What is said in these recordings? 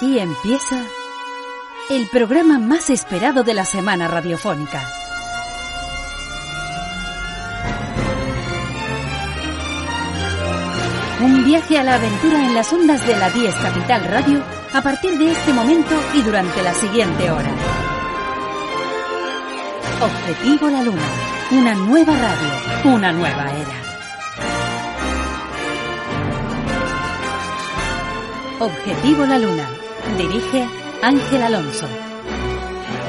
Aquí empieza el programa más esperado de la semana radiofónica. Un viaje a la aventura en las ondas de la 10 Capital Radio a partir de este momento y durante la siguiente hora. Objetivo La Luna, una nueva radio, una nueva era. Objetivo La Luna. Dirige Ángel Alonso.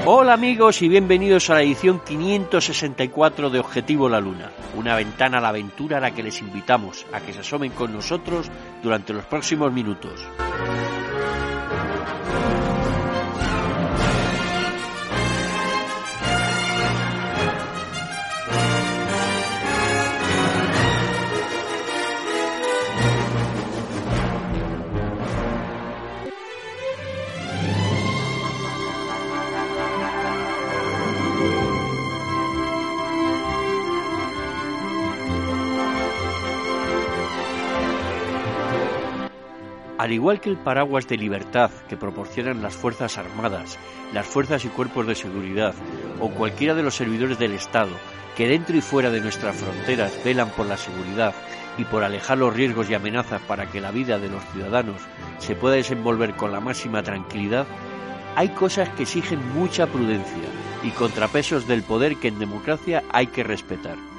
Hola amigos y bienvenidos a la edición 564 de Objetivo La Luna, una ventana a la aventura a la que les invitamos a que se asomen con nosotros durante los próximos minutos. Al igual que el paraguas de libertad que proporcionan las Fuerzas Armadas, las Fuerzas y Cuerpos de Seguridad o cualquiera de los servidores del Estado que dentro y fuera de nuestras fronteras velan por la seguridad y por alejar los riesgos y amenazas para que la vida de los ciudadanos se pueda desenvolver con la máxima tranquilidad, hay cosas que exigen mucha prudencia y contrapesos del poder que en democracia hay que respetar.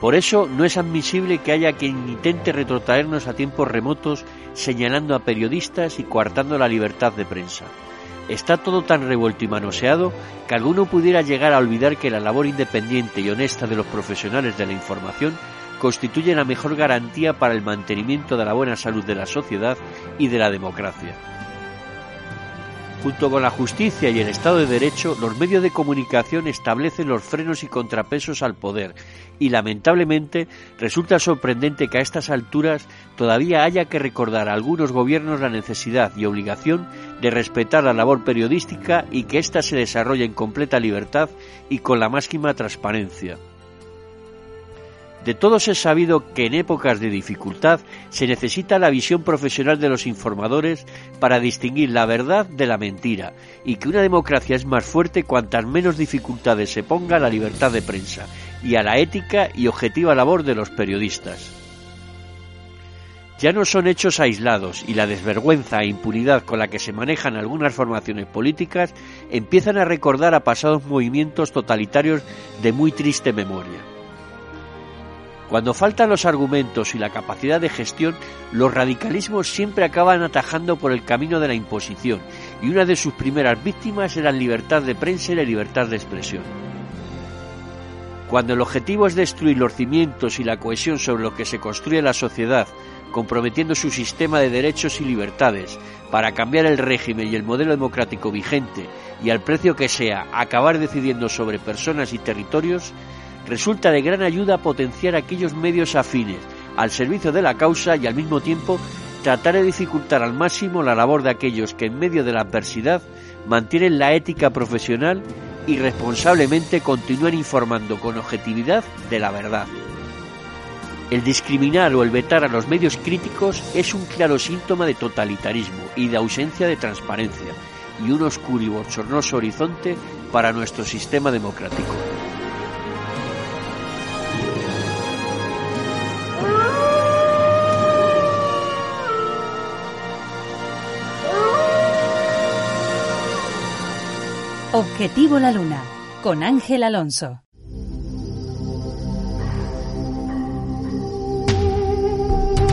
Por eso no es admisible que haya quien intente retrotraernos a tiempos remotos señalando a periodistas y coartando la libertad de prensa. Está todo tan revuelto y manoseado que alguno pudiera llegar a olvidar que la labor independiente y honesta de los profesionales de la información constituye la mejor garantía para el mantenimiento de la buena salud de la sociedad y de la democracia. Junto con la justicia y el Estado de Derecho, los medios de comunicación establecen los frenos y contrapesos al poder y lamentablemente resulta sorprendente que a estas alturas todavía haya que recordar a algunos gobiernos la necesidad y obligación de respetar la labor periodística y que ésta se desarrolle en completa libertad y con la máxima transparencia. De todos es sabido que en épocas de dificultad se necesita la visión profesional de los informadores para distinguir la verdad de la mentira y que una democracia es más fuerte cuantas menos dificultades se ponga a la libertad de prensa y a la ética y objetiva labor de los periodistas. Ya no son hechos aislados y la desvergüenza e impunidad con la que se manejan algunas formaciones políticas empiezan a recordar a pasados movimientos totalitarios de muy triste memoria. Cuando faltan los argumentos y la capacidad de gestión, los radicalismos siempre acaban atajando por el camino de la imposición, y una de sus primeras víctimas era la libertad de prensa y la libertad de expresión. Cuando el objetivo es destruir los cimientos y la cohesión sobre lo que se construye la sociedad, comprometiendo su sistema de derechos y libertades para cambiar el régimen y el modelo democrático vigente y al precio que sea acabar decidiendo sobre personas y territorios, resulta de gran ayuda potenciar aquellos medios afines al servicio de la causa y al mismo tiempo tratar de dificultar al máximo la labor de aquellos que en medio de la adversidad mantienen la ética profesional y responsablemente continúan informando con objetividad de la verdad. El discriminar o el vetar a los medios críticos es un claro síntoma de totalitarismo y de ausencia de transparencia y un oscuro y bochornoso horizonte para nuestro sistema democrático. Objetivo La Luna, con Ángel Alonso.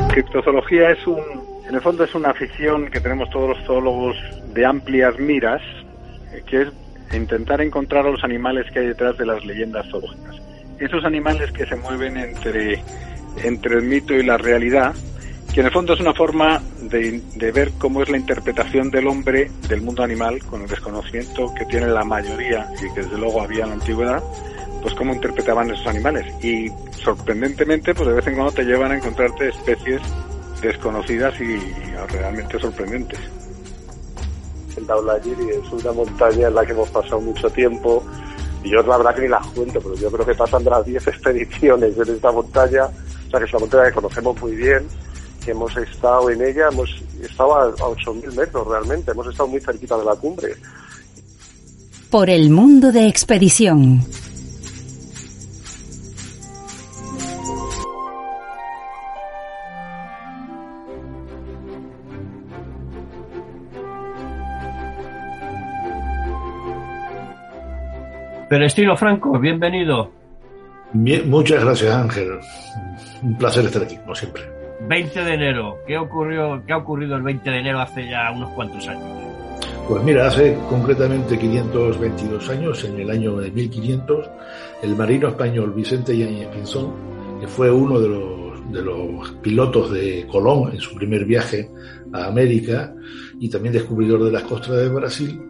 Criptozoología es un, en el fondo es una afición que tenemos todos los zoólogos de amplias miras, que es intentar encontrar a los animales que hay detrás de las leyendas zoológicas. Esos animales que se mueven entre, entre el mito y la realidad, que en el fondo es una forma de, de, ver cómo es la interpretación del hombre del mundo animal, con el desconocimiento que tiene la mayoría y que desde luego había en la antigüedad, pues cómo interpretaban esos animales. Y sorprendentemente, pues de vez en cuando te llevan a encontrarte especies desconocidas y, realmente sorprendentes. El Daulayiri es una montaña en la que hemos pasado mucho tiempo y yo la verdad que ni las cuento, pero yo creo que pasan de las 10 expediciones en esta montaña, o sea que es una montaña que conocemos muy bien que hemos estado en ella, hemos estado a, a 8.000 metros realmente, hemos estado muy cerquita de la cumbre. Por el mundo de expedición. Celestino Franco, bienvenido. Bien, muchas gracias, Ángel. Un placer estar aquí, como siempre. 20 de enero. ¿Qué, ocurrió, ¿Qué ha ocurrido el 20 de enero hace ya unos cuantos años? Pues mira, hace concretamente 522 años, en el año de 1500, el marino español Vicente Yáñez Pinzón, que fue uno de los, de los pilotos de Colón en su primer viaje a América y también descubridor de las costas de Brasil,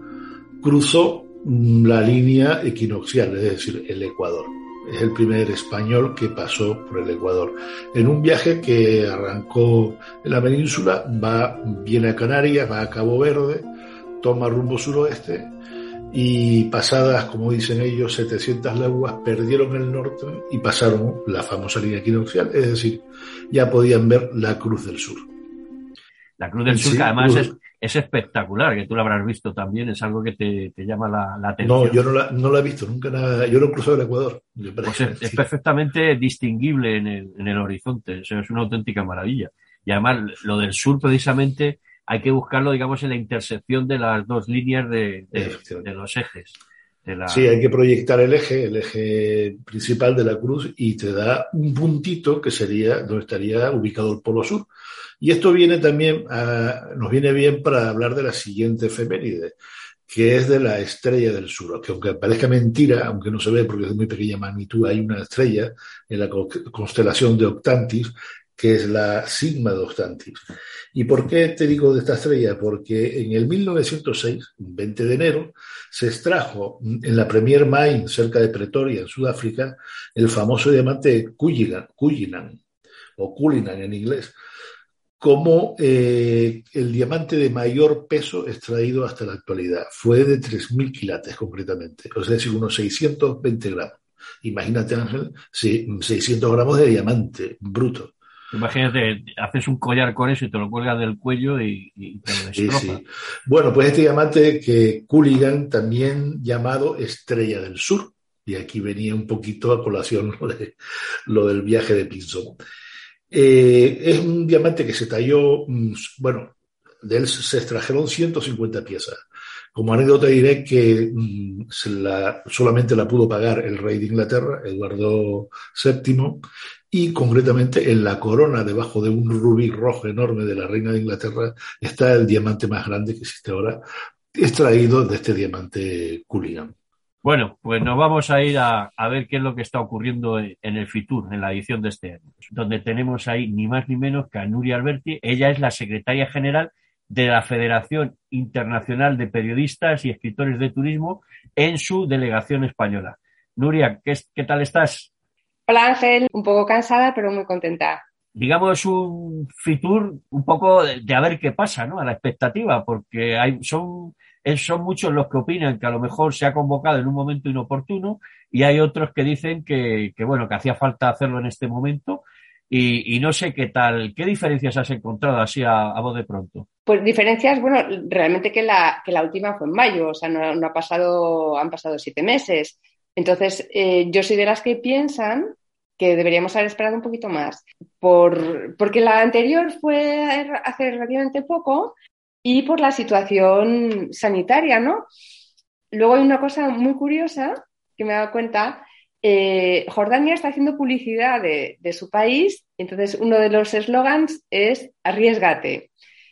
cruzó la línea equinoccial, es decir, el Ecuador. Es el primer español que pasó por el Ecuador. En un viaje que arrancó en la península, va, viene a Canarias, va a Cabo Verde, toma rumbo suroeste y pasadas, como dicen ellos, 700 leguas, perdieron el norte y pasaron la famosa línea equinoccial, es decir, ya podían ver la Cruz del Sur. La Cruz del Sur, que además es, es, espectacular, que tú la habrás visto también, es algo que te, te llama la, la, atención. No, yo no la, no la, he visto, nunca la, yo lo he cruzado el Ecuador. Pues es, es, perfectamente distinguible en el, en el horizonte, o sea, es una auténtica maravilla. Y además, lo del sur, precisamente, hay que buscarlo, digamos, en la intersección de las dos líneas de, de, de los ejes. La... Sí, hay que proyectar el eje, el eje principal de la cruz y te da un puntito que sería donde estaría ubicado el polo sur. Y esto viene también, a, nos viene bien para hablar de la siguiente efeméride, que es de la estrella del sur, que aunque parezca mentira, aunque no se ve porque es de muy pequeña magnitud, hay una estrella en la constelación de Octantis, que es la Sigma de Octantis. ¿Y por qué te digo de esta estrella? Porque en el 1906, 20 de enero, se extrajo en la Premier Mine, cerca de Pretoria, en Sudáfrica, el famoso diamante Cullinan o Cullinan en inglés, como eh, el diamante de mayor peso extraído hasta la actualidad. Fue de 3.000 quilates concretamente, es decir, unos 620 gramos. Imagínate, Ángel, 600 gramos de diamante bruto. Imagínate, haces un collar con eso y te lo cuelgas del cuello y, y te lo. Sí, sí. Bueno, pues este diamante que Culligan, también llamado Estrella del Sur, y aquí venía un poquito a colación lo, de, lo del viaje de Pinzón. Eh, es un diamante que se talló, bueno, de él se extrajeron 150 piezas. Como anécdota diré que la, solamente la pudo pagar el rey de Inglaterra, Eduardo VII, y concretamente en la corona, debajo de un rubí rojo enorme de la reina de Inglaterra, está el diamante más grande que existe ahora, extraído de este diamante Culligan. Bueno, pues nos vamos a ir a, a, ver qué es lo que está ocurriendo en el FITUR, en la edición de este año, donde tenemos ahí ni más ni menos que a Nuria Alberti. Ella es la secretaria general de la Federación Internacional de Periodistas y Escritores de Turismo en su delegación española. Nuria, ¿qué, qué tal estás? Hola Ángel, un poco cansada, pero muy contenta. Digamos un Fitur un poco de, de, a ver qué pasa, ¿no? A la expectativa, porque hay, son, son muchos los que opinan que a lo mejor se ha convocado en un momento inoportuno y hay otros que dicen que, que bueno, que hacía falta hacerlo en este momento y, y, no sé qué tal, qué diferencias has encontrado así a, a voz de pronto. Pues diferencias, bueno, realmente que la, que la última fue en mayo, o sea, no, no ha pasado, han pasado siete meses. Entonces, eh, yo soy de las que piensan que deberíamos haber esperado un poquito más, por, porque la anterior fue hace relativamente poco y por la situación sanitaria, ¿no? Luego hay una cosa muy curiosa que me he dado cuenta. Eh, Jordania está haciendo publicidad de, de, su país, entonces uno de los eslogans es arriesgate.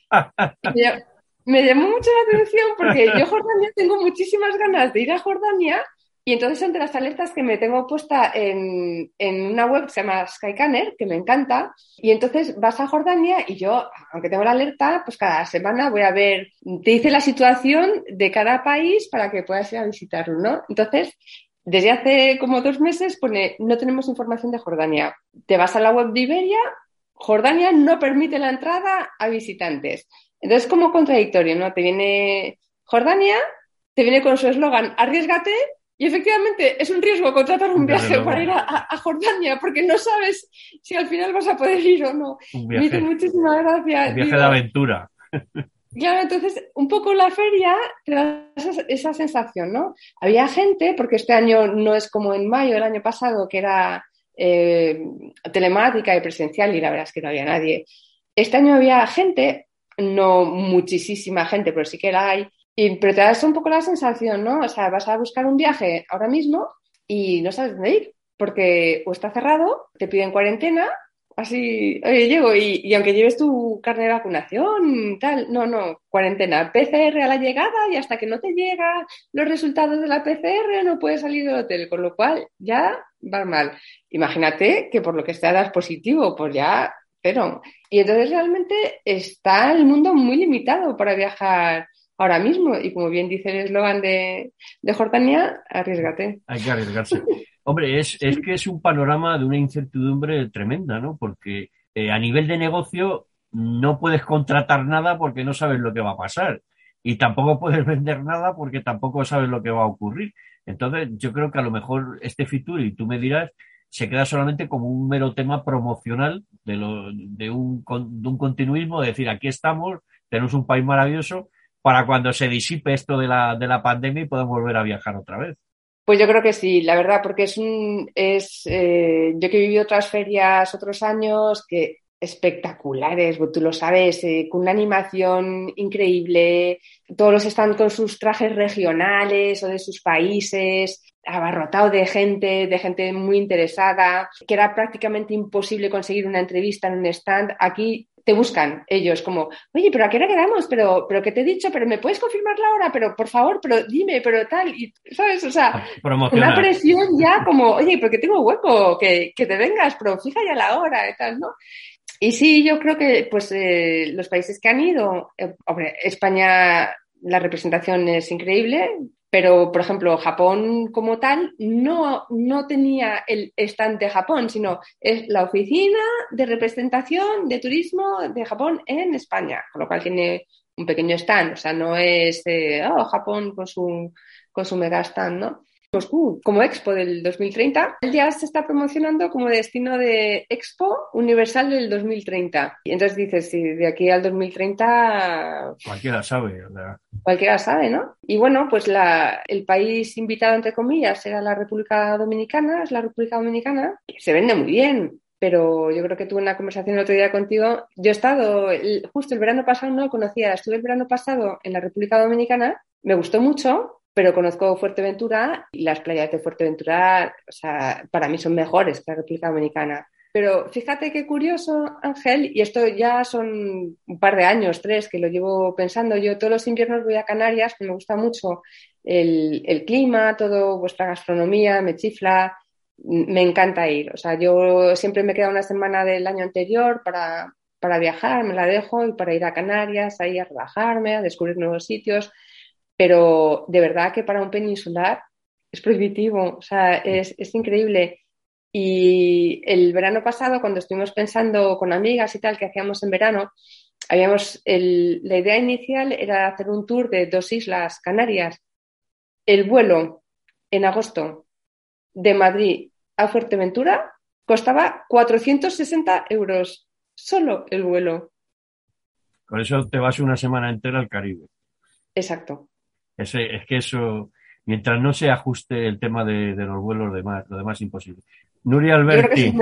me, me llamó mucho la atención porque yo Jordania tengo muchísimas ganas de ir a Jordania y entonces, entre las alertas que me tengo puesta en, en, una web que se llama Skycanner, que me encanta, y entonces vas a Jordania y yo, aunque tengo la alerta, pues cada semana voy a ver, te dice la situación de cada país para que puedas ir a visitarlo, ¿no? Entonces, desde hace como dos meses pone, no tenemos información de Jordania. Te vas a la web de Iberia, Jordania no permite la entrada a visitantes. Entonces, como contradictorio, ¿no? Te viene Jordania, te viene con su eslogan, arriesgate, Y efectivamente es un riesgo contratar un viaje para ir a, Jordania porque no sabes si al final vas a poder ir o no. Me hizo muchísimas gracias. Un viaje de aventura. Claro, entonces un poco la feria te da esa, sensación, ¿no? Había gente, porque este año no es como en mayo del año pasado, que era eh, telemática y presencial y la verdad es que no había nadie. Este año había gente, no muchísima gente, pero sí que la hay, y, pero te da un poco la sensación, ¿no? O sea, vas a buscar un viaje ahora mismo y no sabes dónde ir, porque o está cerrado, te piden cuarentena así, oye, llego y, aunque lleves tu carne de vacunación, tal, no, no, cuarentena, PCR a la llegada y hasta que no te llega los resultados de la PCR no puedes salir del hotel, con lo cual ya va mal. Imagínate que por lo que está das positivo, pues ya, pero. Y entonces realmente está el mundo muy limitado para viajar ahora mismo y como bien dice el eslogan de, de Jordania, arriesgate. Hay que arriesgarse. Hombre, es, es que es un panorama de una incertidumbre tremenda, ¿no? Porque eh, a nivel de negocio no puedes contratar nada porque no sabes lo que va a pasar. Y tampoco puedes vender nada porque tampoco sabes lo que va a ocurrir. Entonces, yo creo que a lo mejor este Fitur, y tú me dirás, se queda solamente como un mero tema promocional de, lo, de, un, de un continuismo, de decir, aquí estamos, tenemos un país maravilloso, para cuando se disipe esto de la, de la pandemia y podamos volver a viajar otra vez. Pues yo creo que sí, la verdad, porque es un, es, eh, yo que he vivido otras ferias otros años que espectaculares, tú lo sabes, eh, con una animación increíble, todos están con sus trajes regionales o de sus países, abarrotado de gente, de gente muy interesada, que era prácticamente imposible conseguir una entrevista en un stand. Aquí te buscan ellos como, oye, pero ¿a qué hora quedamos? Pero, pero ¿qué te he dicho? Pero ¿me puedes confirmar la hora? Pero por favor, pero dime, pero tal, y, ¿sabes? O sea, una presión ya como, oye, porque tengo hueco, que, que te vengas, pero fija ya la hora y tal, ¿no? Y sí, yo creo que pues eh, los países que han ido, eh, hombre, España, la representación es increíble, pero, por ejemplo, Japón como tal no, no tenía el stand de Japón, sino es la oficina de representación de turismo de Japón en España, con lo cual tiene un pequeño stand, o sea, no es oh, Japón con su, con su mega stand, ¿no? Moscú como Expo del 2030, ya se está promocionando como destino de Expo Universal del 2030. Y entonces dices, si de aquí al 2030... Cualquiera sabe. Cualquiera sabe, ¿no? Y bueno, pues la, el país invitado, entre comillas, era la República Dominicana, es la República Dominicana, se vende muy bien, pero yo creo que tuve una conversación el otro día contigo. Yo he estado, justo el verano pasado no lo conocía, estuve el verano pasado en la República Dominicana, me gustó mucho, pero conozco Fuerteventura y las playas de Fuerteventura, o sea, para mí son mejores que la República Dominicana. Pero fíjate qué curioso, Ángel, y esto ya son un par de años, tres, que lo llevo pensando. Yo todos los inviernos voy a Canarias, me gusta mucho el, clima, todo vuestra gastronomía, me chifla, me encanta ir. O sea, yo siempre me quedo una semana del año anterior para, para viajar, me la dejo y para ir a Canarias, ahí a relajarme, a descubrir nuevos sitios pero de verdad que para un peninsular es prohibitivo, o sea, es, increíble. Y el verano pasado, cuando estuvimos pensando con amigas y tal, que hacíamos en verano, habíamos la idea inicial era hacer un tour de dos islas canarias. El vuelo en agosto de Madrid a Fuerteventura costaba 460 euros, solo el vuelo. Con eso te vas una semana entera al Caribe. Exacto. Es, que eso, mientras no se ajuste el tema de, los vuelos, demás, lo demás es imposible. Nuria Alberti,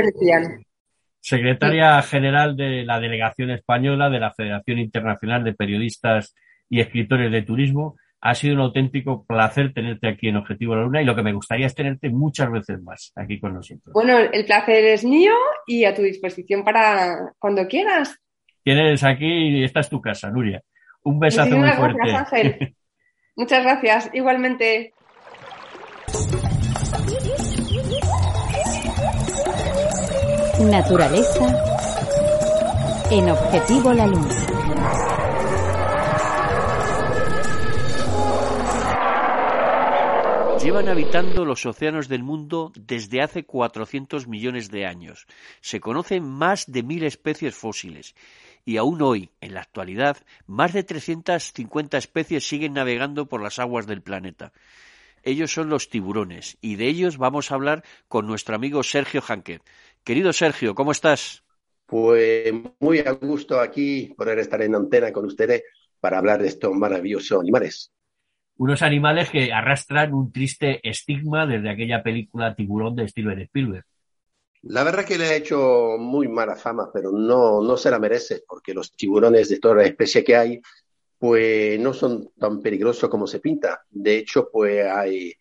secretaria general de la Delegación Española de la Federación Internacional de Periodistas y Escritores de Turismo. Ha sido un auténtico placer tenerte aquí en Objetivo la Luna y lo que me gustaría es tenerte muchas veces más aquí con nosotros. Bueno, el placer es mío y a tu disposición para cuando quieras. Tienes aquí, y esta es tu casa, Nuria. Un besazo muy fuerte. Muchas gracias, igualmente. Naturaleza en Objetivo La Luna. Llevan habitando los océanos del mundo desde hace 400 millones de años. Se conocen más de mil especies fósiles y aún hoy, en la actualidad, más de 350 especies siguen navegando por las aguas del planeta. ellos son los tiburones, y de ellos vamos a hablar con nuestro amigo Sergio Hanket. Querido Sergio, ¿cómo estás? Pues muy a gusto aquí poder estar en antena con ustedes para hablar de estos maravillosos animales. Unos animales que arrastran un triste estigma desde aquella película Tiburón de Steven Spielberg. La verdad que le ha hecho muy mala fama, pero no, no se la merece, porque los tiburones de toda la especie que hay, pues no son tan peligrosos como se pinta. De hecho, pues hay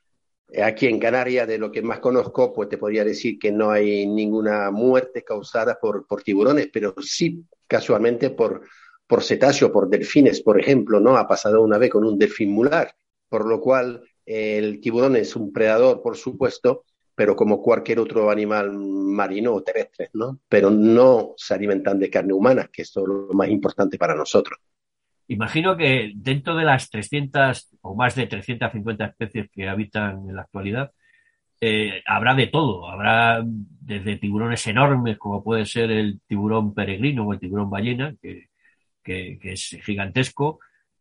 aquí en Canarias, de lo que más conozco, pues te podría decir que no hay ninguna muerte causada por, por tiburones, pero sí casualmente por, por cetáceos, por delfines, por ejemplo, ¿no? Ha pasado una vez con un delfín mular, por lo cual el tiburón es un predador, por supuesto, pero como cualquier otro animal marino o terrestre, ¿no? Pero no se alimentan de carne humana, que es lo más importante para nosotros. Imagino que dentro de las 300 o más de 350 especies que habitan en la actualidad, eh, habrá de todo. Habrá desde tiburones enormes, como puede ser el tiburón peregrino o el tiburón ballena, que, que es gigantesco,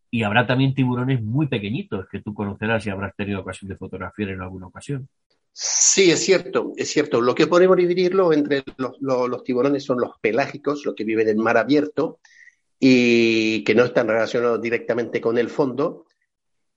y habrá también tiburones muy pequeñitos que tú conocerás y habrás tenido ocasión de fotografiar en alguna ocasión. Sí, es cierto, es cierto. Lo que podemos dividirlo entre los, tiburones son los pelágicos, los que viven en mar abierto y que no están relacionados directamente con el fondo,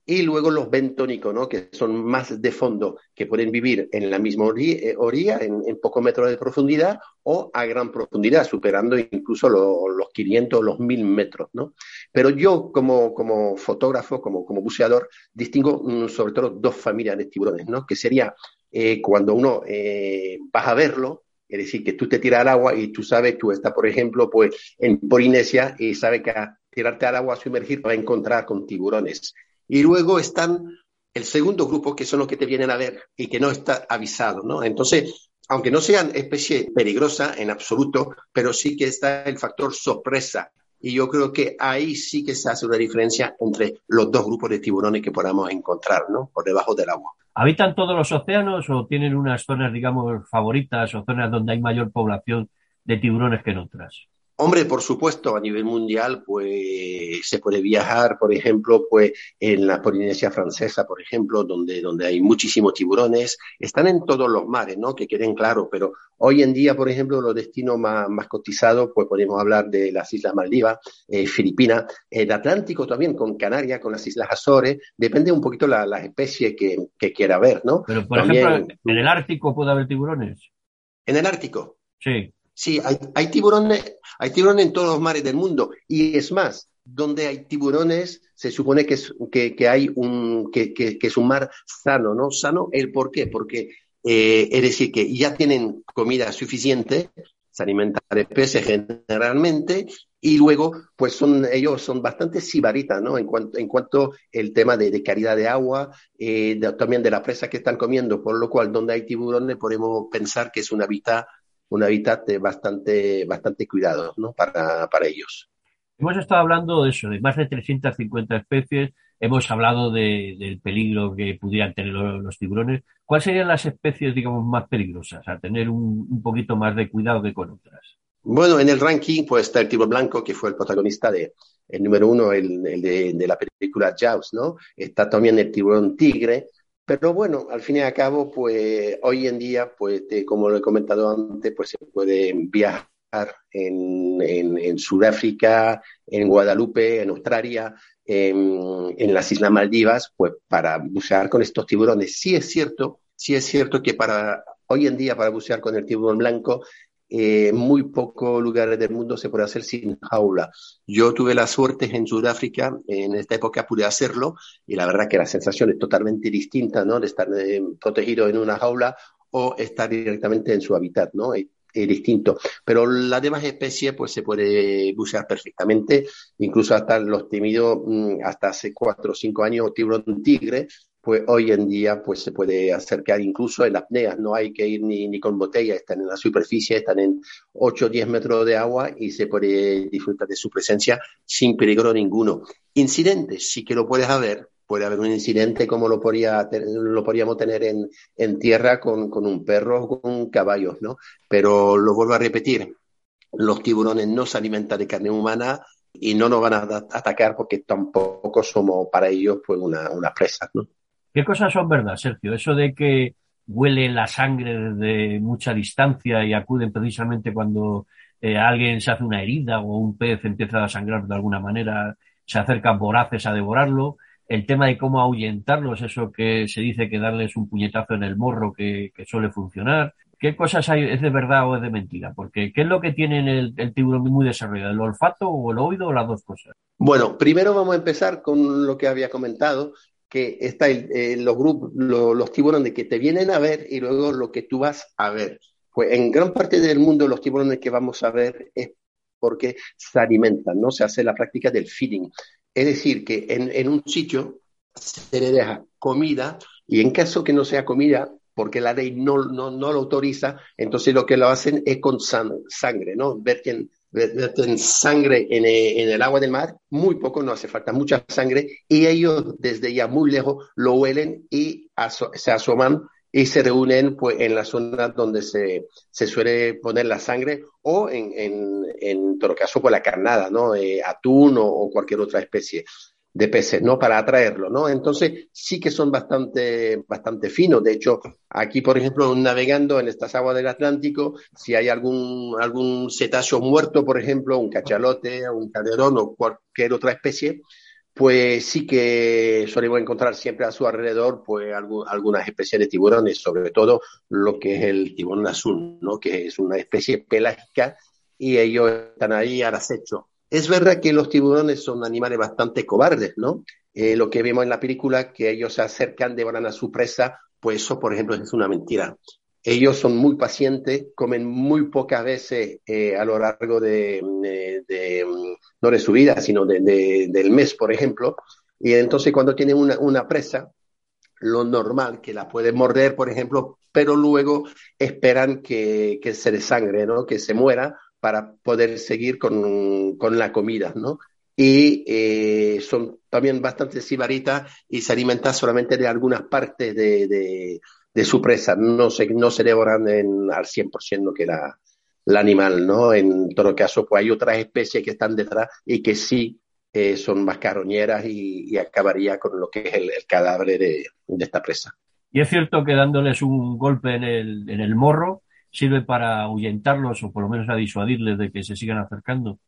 y luego los bentónicos, ¿no? que son más de fondo, que pueden vivir en la misma eh, orilla, en, pocos metros de profundidad, o a gran profundidad, superando incluso los 500 o los 1000 metros. ¿no? Pero yo, como, como fotógrafo, como, como buceador, distingo mm, sobre todo dos familias de tiburones, ¿no? que sería eh, cuando uno eh, vas a verlo, es decir, que tú te tiras al agua y tú sabes, tú estás, por ejemplo, pues en Polinesia y sabes que a tirarte al agua a sumergir va a encontrar con tiburones. Y luego están el segundo grupo, que son los que te vienen a ver y que no está avisado, ¿no? Entonces, aunque no sean especie peligrosa en absoluto, pero sí que está el factor sorpresa. Y yo creo que ahí sí que se hace una diferencia entre los dos grupos de tiburones que podamos encontrar, ¿no? Por debajo del agua. ¿Habitan todos los océanos o tienen unas zonas, digamos, favoritas o zonas donde hay mayor población de tiburones que en otras? Hombre, por supuesto, a nivel mundial, pues se puede viajar, por ejemplo, pues en la Polinesia francesa, por ejemplo, donde, donde hay muchísimos tiburones. Están en todos los mares, ¿no? Que queden claro, pero hoy en día, por ejemplo, los destinos más, más cotizados, pues podemos hablar de las Islas Maldivas, eh, Filipinas, el Atlántico también, con Canarias, con las Islas Azores, depende un poquito la, la especie que, que quiera ver, ¿no? Pero, por ejemplo, ¿en el Ártico puede haber tiburones? ¿En el Ártico? Sí. Sí, hay, tiburones, hay tiburones en todos los mares del mundo. Y es más, donde hay tiburones, se supone que es, que, hay un, que, es un mar sano, ¿no? Sano, ¿el por qué? Porque, eh, es decir, que ya tienen comida suficiente, se alimentan de peces generalmente, y luego, pues son, ellos son bastante sibaritas, ¿no? En cuanto, en cuanto el tema de, calidad de agua, eh, también de la presa que están comiendo, por lo cual, donde hay tiburones, podemos pensar que es un hábitat un hábitat bastante, bastante cuidado ¿no? para, para ellos. Hemos estado hablando de eso, de más de 350 especies, hemos hablado del peligro que pudieran tener los, tiburones. ¿Cuáles serían las especies, digamos, más peligrosas a tener un, un, poquito más de cuidado que con otras? Bueno, en el ranking pues está el tiburón blanco, que fue el protagonista de, el número uno, el, el de, de, la película Jaws, ¿no? Está también el tiburón tigre, pero bueno, al fin y al cabo, pues hoy en día, pues como lo he comentado antes, pues se puede viajar en, en, Sudáfrica, en Guadalupe, en Australia, en, en, las Islas Maldivas, pues para bucear con estos tiburones. Sí es cierto, sí es cierto que para hoy en día para bucear con el tiburón blanco eh, muy pocos lugares del mundo se puede hacer sin jaula. Yo tuve la suerte en Sudáfrica, en esta época pude hacerlo, y la verdad que la sensación es totalmente distinta, ¿no? De estar eh, protegido en una jaula o estar directamente en su hábitat, ¿no? Es, distinto. Pero las demás especies, pues se puede bucear perfectamente, incluso hasta los temidos, mm, hasta hace cuatro o cinco años, tiburón tigre, pues hoy en día pues se puede acercar incluso en apneas, no hay que ir ni, ni con botella, están en la superficie, están en 8 o 10 metros de agua y se puede disfrutar de su presencia sin peligro ninguno. Incidentes, sí que lo puedes haber, puede haber un incidente como lo, podría, lo podríamos tener en, en tierra con, con, un perro o con caballos, ¿no? Pero lo vuelvo a repetir, los tiburones no se alimentan de carne humana y no nos van a atacar porque tampoco somos para ellos pues una, una presa, ¿no? ¿Qué cosas son verdad, Sergio? Eso de que huele la sangre desde mucha distancia y acuden precisamente cuando eh, alguien se hace una herida o un pez empieza a sangrar de alguna manera, se acercan voraces a devorarlo. El tema de cómo ahuyentarlos, eso que se dice que darles un puñetazo en el morro que, suele funcionar. ¿Qué cosas hay, es de verdad o es de mentira? Porque ¿qué es lo que tiene el, el tiburón muy desarrollado? ¿El olfato o el oído o las dos cosas? Bueno, primero vamos a empezar con lo que había comentado, que está los grupos, los tiburones que te vienen a ver y luego lo que tú vas a ver. Pues en gran parte del mundo los tiburones que vamos a ver es porque se alimentan, ¿no? Se hace la práctica del feeding. Es decir, que en, un sitio se le deja comida y en caso que no sea comida, porque la ley no, no, no lo autoriza, entonces lo que lo hacen es con sangre, ¿no? Verten, sangre en el, en el, agua del mar, muy poco, no hace falta mucha sangre, y ellos desde ya muy lejos lo huelen y se asoman y se reúnen pues, en la zona donde se, se suele poner la sangre o en, en, en todo caso pues la carnada, ¿no? Eh, atún o, cualquier otra especie de peces, ¿no? Para atraerlo, ¿no? Entonces sí que son bastante, bastante finos. De hecho, aquí, por ejemplo, navegando en estas aguas del Atlántico, si hay algún, algún cetáceo muerto, por ejemplo, un cachalote, un calderón o cualquier otra especie, pues sí que solemos encontrar siempre a su alrededor pues algunas especies de tiburones, sobre todo lo que es el tiburón azul, ¿no? que es una especie pelágica y ellos están ahí al acecho. Es verdad que los tiburones son animales bastante cobardes, ¿no? Eh, lo que vemos en la película, que ellos se acercan, devoran a su presa, pues eso, por ejemplo, es una mentira. Ellos son muy pacientes, comen muy pocas veces eh, a lo largo de, no de su vida, sino del mes, por ejemplo. Y entonces cuando tienen una, presa, lo normal, que la pueden morder, por ejemplo, pero luego esperan que, se desangre, ¿no? Que se muera para poder seguir con, la comida, ¿no? Y eh, son también bastante sibaritas y se alimentan solamente de algunas partes de, de su presa, no se, no se devoran en, al 100% lo que era el animal, ¿no? En todo caso, pues hay otras especies que están detrás y que sí eh, son más carroñeras y, acabaría con lo que es el, cadáver de, de, esta presa. Y es cierto que dándoles un golpe en el, en el morro sirve para ahuyentarlos o por lo menos a disuadirles de que se sigan acercando.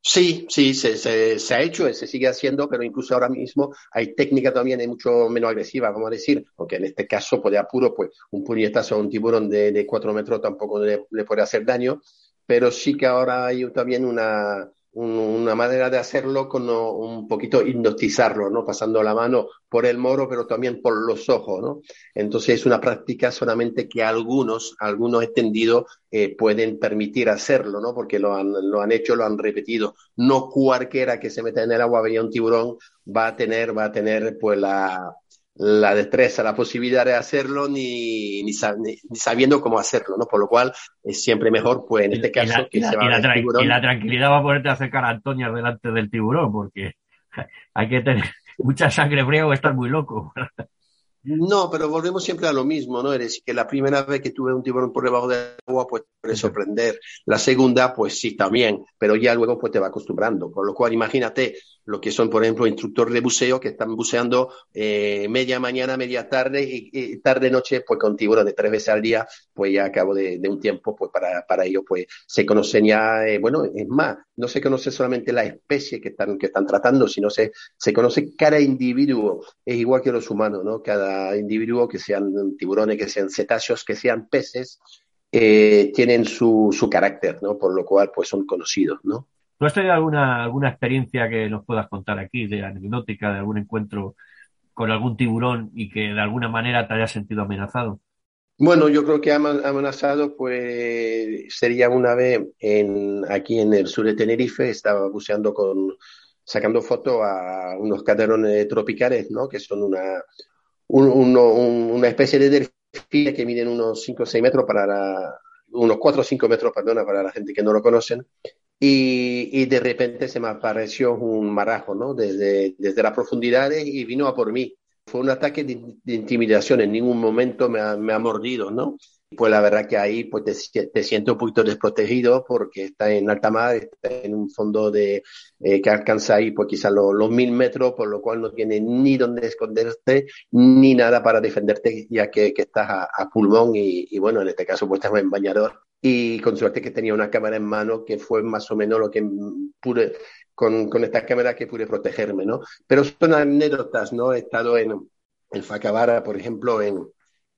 Sí, sí, se, ha hecho, se sigue haciendo, pero incluso ahora mismo hay técnica también mucho menos agresiva, vamos a decir, aunque en este caso, pues de apuro, pues un puñetazo a un tiburón de, de cuatro metros tampoco le, le, puede hacer daño, pero sí que ahora hay también una, una manera de hacerlo con un poquito hipnotizarlo, ¿no? Pasando la mano por el moro, pero también por los ojos, ¿no? Entonces es una práctica solamente que algunos, algunos extendidos eh, pueden permitir hacerlo, ¿no? Porque lo han, lo han hecho, lo han repetido. No cualquiera que se meta en el agua veía un tiburón va a tener, va a tener pues la, la destreza, la posibilidad de hacerlo, ni, ni, sabiendo cómo hacerlo, ¿no? Por lo cual es siempre mejor, pues en este caso, que se va la, tiburón. Y la tranquilidad va a ponerte a acercar a Antonia delante del tiburón, porque hay que tener mucha sangre fría o estar muy loco. No, pero volvemos siempre a lo mismo, ¿no? Es que la primera vez que tuve un tiburón por debajo del agua, pues puede sorprender. La segunda, pues sí, también, pero ya luego pues te va acostumbrando. Por lo cual, imagínate, lo que son, por ejemplo, instructores de buceo que están buceando eh, media mañana, media tarde y, tarde noche, pues con tiburones tres veces al día, pues ya a cabo de, un tiempo, pues para, para ellos, pues se conocen ya, eh, bueno, es más, no se conoce solamente la especie que están, que están tratando, sino se, se conoce cada individuo, es igual que los humanos, ¿no? Cada individuo, que sean tiburones, que sean cetáceos, que sean peces, eh, tienen su, su carácter, ¿no? Por lo cual, pues son conocidos, ¿no? ¿Tú has tenido alguna, alguna experiencia que nos puedas contar aquí, de anecdótica, de algún encuentro con algún tiburón y que de alguna manera te haya sentido amenazado? Bueno, yo creo que amenazado pues sería una vez en, aquí en el sur de Tenerife, estaba buceando con, sacando fotos a unos caderones tropicales, ¿no? Que son una, una especie de delfines que miden unos 5 o 6 metros para unos 4 o 5 metros, perdona, para la gente que no lo conocen, y, de repente se me apareció un marajo, ¿no? Desde, desde las profundidades y vino a por mí. Fue un ataque de, intimidación, en ningún momento me ha, me ha, mordido, ¿no? pues la verdad que ahí pues te, te sientes un poquito desprotegido porque está en alta mar, está en un fondo de eh, que alcanza ahí pues quizás los, mil metros, por lo cual no tiene ni dónde esconderte ni nada para defenderte ya que, que estás a, pulmón y, y, bueno, en este caso pues estás en bañador y con suerte que tenía una cámara en mano que fue más o menos lo que pude, con, con esta cámara que pude protegerme, ¿no? Pero son anécdotas, ¿no? He estado en, en Facabara, por ejemplo, en,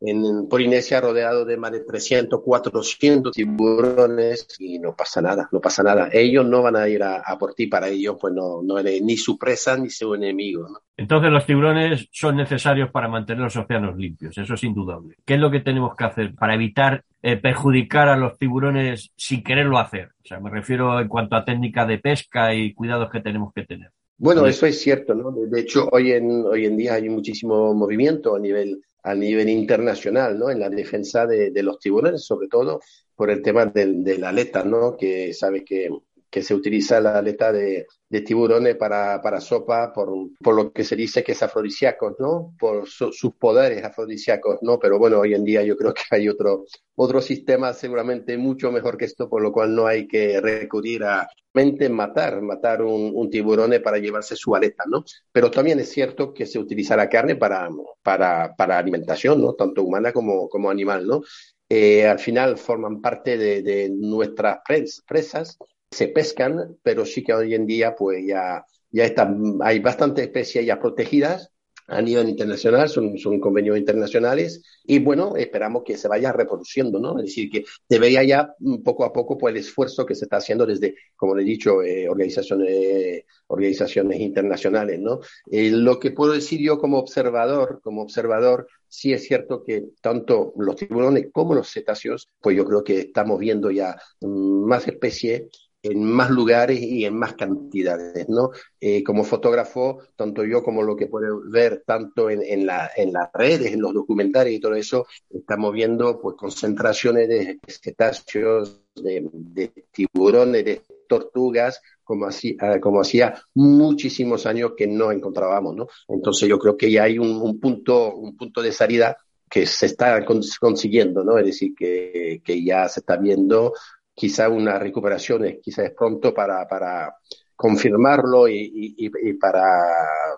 en Polinesia rodeado de más de 300, 400 tiburones y no pasa nada, no pasa nada. Ellos no van a ir a, por ti, para ellos pues no, no eres ni su presa ni su enemigo. Entonces los tiburones son necesarios para mantener los océanos limpios, eso es indudable. ¿Qué es lo que tenemos que hacer para evitar eh, perjudicar a los tiburones sin quererlo hacer? O sea, me refiero en cuanto a técnica de pesca y cuidados que tenemos que tener. Bueno, eso es cierto, ¿no? De hecho, hoy en, hoy en día hay muchísimo movimiento a nivel a nivel internacional, ¿no? En la defensa de, los tiburones, sobre todo por el tema de, la aleta, ¿no? Que sabe que, que se utiliza la aleta de, de tiburones para, para sopa por, por, lo que se dice que es afrodisíaco, ¿no? Por sus poderes afrodisíacos, ¿no? Pero bueno, hoy en día yo creo que hay otro, otro sistema seguramente mucho mejor que esto, por lo cual no hay que recurrir a mente matar, matar un, un tiburón para llevarse su aleta, ¿no? Pero también es cierto que se utiliza la carne para, para, para alimentación, ¿no? Tanto humana como, como animal, ¿no? Eh, al final forman parte de, de nuestras presas se pescan, pero sí que hoy en día pues ya, ya están, hay bastantes especies ya protegidas a nivel internacional, son, son convenios internacionales y bueno, esperamos que se vaya reproduciendo, ¿no? Es decir, que debería ya mm, poco a poco pues el esfuerzo que se está haciendo desde, como le he dicho, eh, organizaciones, organizaciones internacionales, ¿no? Eh, lo que puedo decir yo como observador, como observador, sí es cierto que tanto los tiburones como los cetáceos, pues yo creo que estamos viendo ya mm, más especies en más lugares y en más cantidades, ¿no? Eh, como fotógrafo, tanto yo como lo que puedo ver tanto en, en, la, en las redes, en los documentales y todo eso, estamos viendo pues concentraciones de cetáceos, de, tiburones, de tortugas, como, así, ah, como hacía muchísimos años que no encontrábamos, ¿no? Entonces yo creo que ya hay un, un punto, un punto de salida que se está consiguiendo, ¿no? Es decir, que, que ya se está viendo quizá una recuperación es, quizá es pronto para, para confirmarlo y, y, para,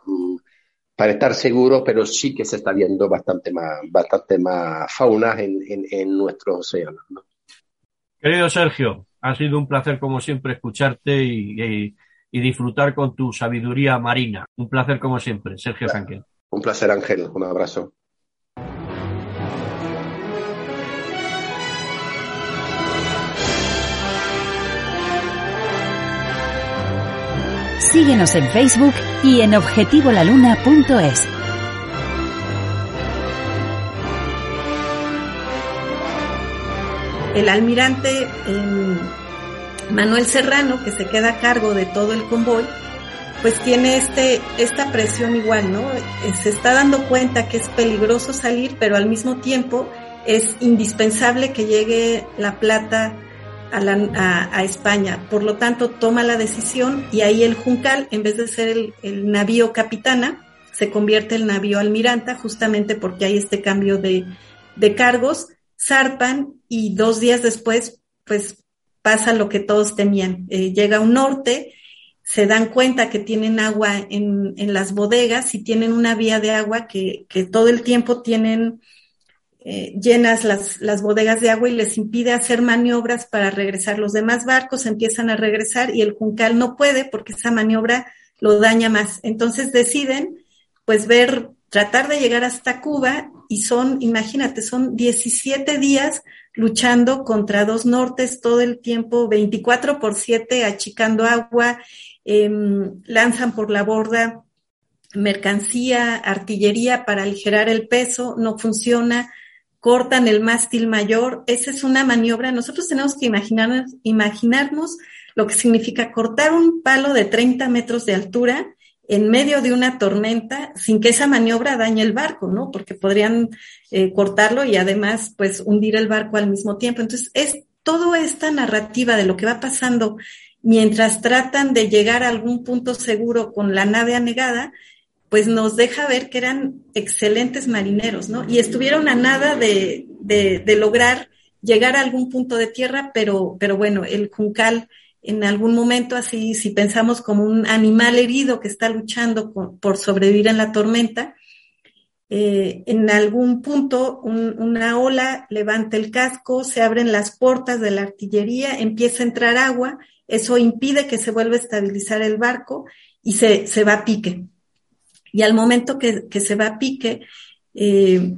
mm, para estar seguro, pero sí que se está viendo bastante más, bastante más fauna en, en, en nuestros océanos. Querido Sergio, ha sido un placer como siempre escucharte y, y, disfrutar con tu sabiduría marina. Un placer como siempre, Sergio Sánchez. Un placer, Ángel. Un abrazo. Síguenos en Facebook y en objetivolaluna.es. El almirante em, Manuel Serrano, que se queda a cargo de todo el convoy, pues tiene este, esta presión igual, ¿no? Se está dando cuenta que es peligroso salir, pero al mismo tiempo es indispensable que llegue la plata a, España. Por lo tanto, toma la decisión y ahí el Juncal, en vez de ser el, navío capitana, se convierte en navío almiranta, justamente porque hay este cambio de, cargos, zarpan y dos días después, pues pasa lo que todos temían. Eh, llega un norte, se dan cuenta que tienen agua en, en, las bodegas y tienen una vía de agua que, que todo el tiempo tienen eh, llenas las, las bodegas de agua y les impide hacer maniobras para regresar. Los demás barcos empiezan a regresar y el Juncal no puede porque esa maniobra lo daña más. Entonces deciden pues ver, tratar de llegar hasta Cuba y son, imagínate, son 17 días luchando contra dos nortes todo el tiempo, 24 por 7, achicando agua, em, lanzan por la borda mercancía, artillería para aligerar el peso, no funciona, cortan el mástil mayor. Esa es una maniobra. Nosotros tenemos que imaginarnos, imaginarnos lo que significa cortar un palo de 30 metros de altura en medio de una tormenta sin que esa maniobra dañe el barco, ¿no? Porque podrían eh, cortarlo y además, pues, hundir el barco al mismo tiempo. Entonces, es toda esta narrativa de lo que va pasando mientras tratan de llegar a algún punto seguro con la nave anegada, pues nos deja ver que eran excelentes marineros, ¿no? Y estuvieron a nada de, de, lograr llegar a algún punto de tierra, pero, pero bueno, el juncal en algún momento así, si pensamos como un animal herido que está luchando por sobrevivir en la tormenta, eh, en algún punto una ola levanta el casco, se abren las puertas de la artillería, empieza a entrar agua, eso impide que se vuelva a estabilizar el barco y se, se va a pique. Y al momento que, que se va a pique, eh,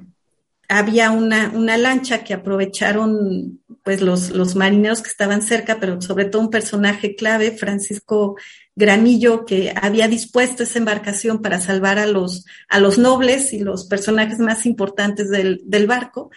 había una, una, lancha que aprovecharon pues los, los marineros que estaban cerca, pero sobre todo un personaje clave, Francisco Granillo, que había dispuesto esa embarcación para salvar a los, a los nobles y los personajes más importantes del, del barco.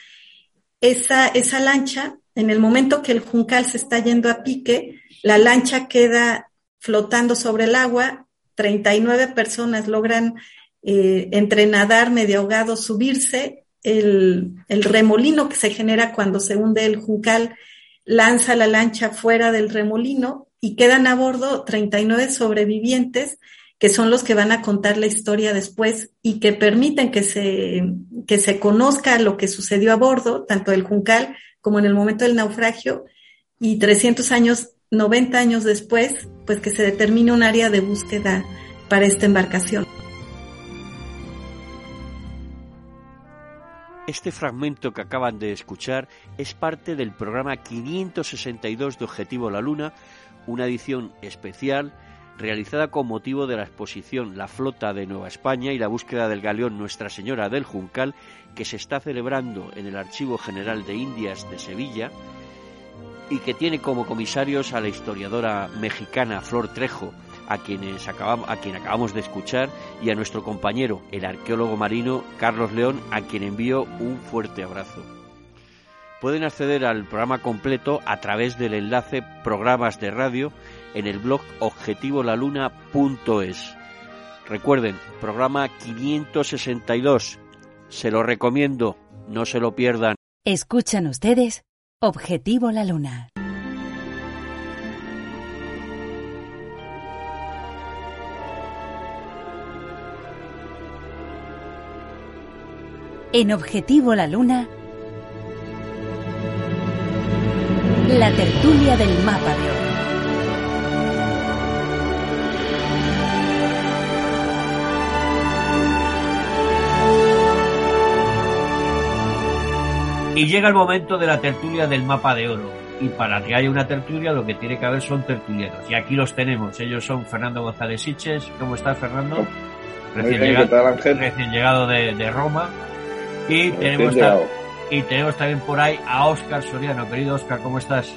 Esa, esa lancha, en el momento que el juncal se está yendo a pique, la lancha queda flotando sobre el agua, 39 personas logran eh, entre nadar, medio ahogado, subirse, el, el, remolino que se genera cuando se hunde el juncal lanza la lancha fuera del remolino y quedan a bordo 39 sobrevivientes que son los que van a contar la historia después y que permiten que se, que se conozca lo que sucedió a bordo, tanto del Juncal como en el momento del naufragio, y 300 años, 90 años después, pues que se determine un área de búsqueda para esta embarcación. Este fragmento que acaban de escuchar es parte del programa 562 de Objetivo La Luna, una edición especial realizada con motivo de la exposición La Flota de Nueva España y la búsqueda del galeón Nuestra Señora del Juncal, que se está celebrando en el Archivo General de Indias de Sevilla y que tiene como comisarios a la historiadora mexicana Flor Trejo, a, quienes acabamos, a quien acabamos de escuchar, y a nuestro compañero, el arqueólogo marino Carlos León, a quien envío un fuerte abrazo. Pueden acceder al programa completo a través del enlace Programas de Radio en el blog objetivolaluna.es. Recuerden, programa 562. Se lo recomiendo, no se lo pierdan. Escuchan ustedes Objetivo la Luna. En Objetivo la Luna, la tertulia del mapa de oro. Y llega el momento de la tertulia del mapa de oro. Y para que haya una tertulia, lo que tiene que haber son tertulianos. Y aquí los tenemos. Ellos son Fernando González Siches. ¿Cómo estás, Fernando? Recién, llegado, recién llegado de Roma. Y tenemos, y tenemos también por ahí a Óscar Soriano. Querido Óscar, ¿cómo estás?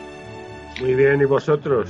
Muy bien, ¿y vosotros?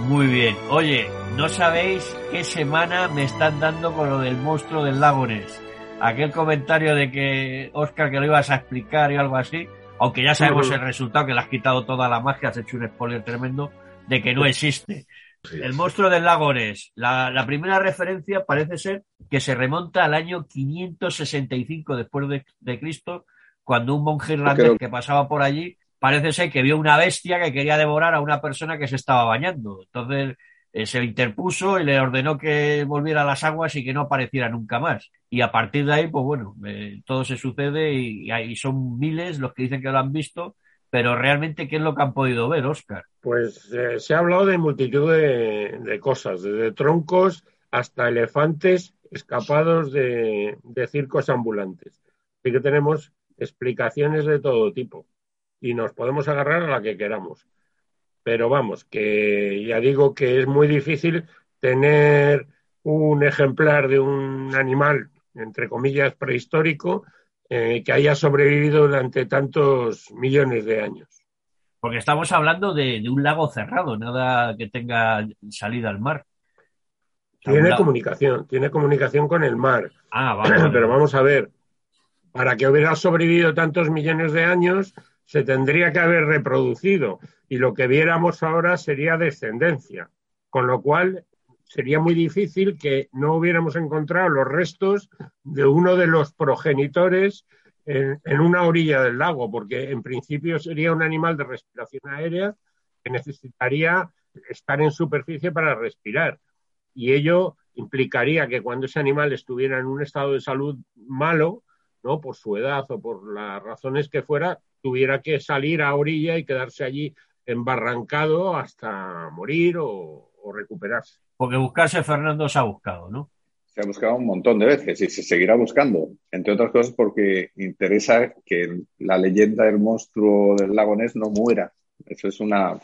Muy bien. Oye, no sabéis qué semana me están dando con lo del monstruo del Lagones. Aquel comentario de que, Óscar, que lo ibas a explicar y algo así, aunque ya sabemos el resultado, que le has quitado toda la magia, has hecho un spoiler tremendo, de que no existe. El monstruo del lago La, la, primera referencia parece ser que se remonta al año 565 después de, Cristo, cuando un monje irlandés que pasaba por allí parece ser que vio una bestia que quería devorar a una persona que se estaba bañando. Entonces eh, se interpuso y le ordenó que volviera a las aguas y que no apareciera nunca más. Y a partir de ahí, pues bueno, eh, todo se sucede y, y, son miles los que dicen que lo han visto pero realmente, ¿qué es lo que han podido ver, Oscar? Pues eh, se ha hablado de multitud de, cosas, desde troncos hasta elefantes escapados de, circos ambulantes. Así que tenemos explicaciones de todo tipo y nos podemos agarrar a la que queramos. Pero vamos, que ya digo que es muy difícil tener un ejemplar de un animal, entre comillas, prehistórico, eh, que haya sobrevivido durante tantos millones de años. Porque estamos hablando de, un lago cerrado, nada que tenga salida al mar. Tiene comunicación, tiene comunicación con el mar. Ah, vale, Pero vamos a ver, para que hubiera sobrevivido tantos millones de años, se tendría que haber reproducido y lo que viéramos ahora sería descendencia, con lo cual sería muy difícil que no hubiéramos encontrado los restos de uno de los progenitores en, una orilla del lago, porque en principio sería un animal de respiración aérea que necesitaría estar en superficie para respirar. Y ello implicaría que cuando ese animal estuviera en un estado de salud malo, ¿no? por su edad o por las razones que fuera, tuviera que salir a orilla y quedarse allí embarrancado hasta morir o, recuperarse. Porque buscarse Fernando se ha buscado, ¿no? Se ha buscado un montón de veces y se seguirá buscando, entre otras cosas porque interesa que la leyenda del monstruo del lago Ness no muera. Eso es una,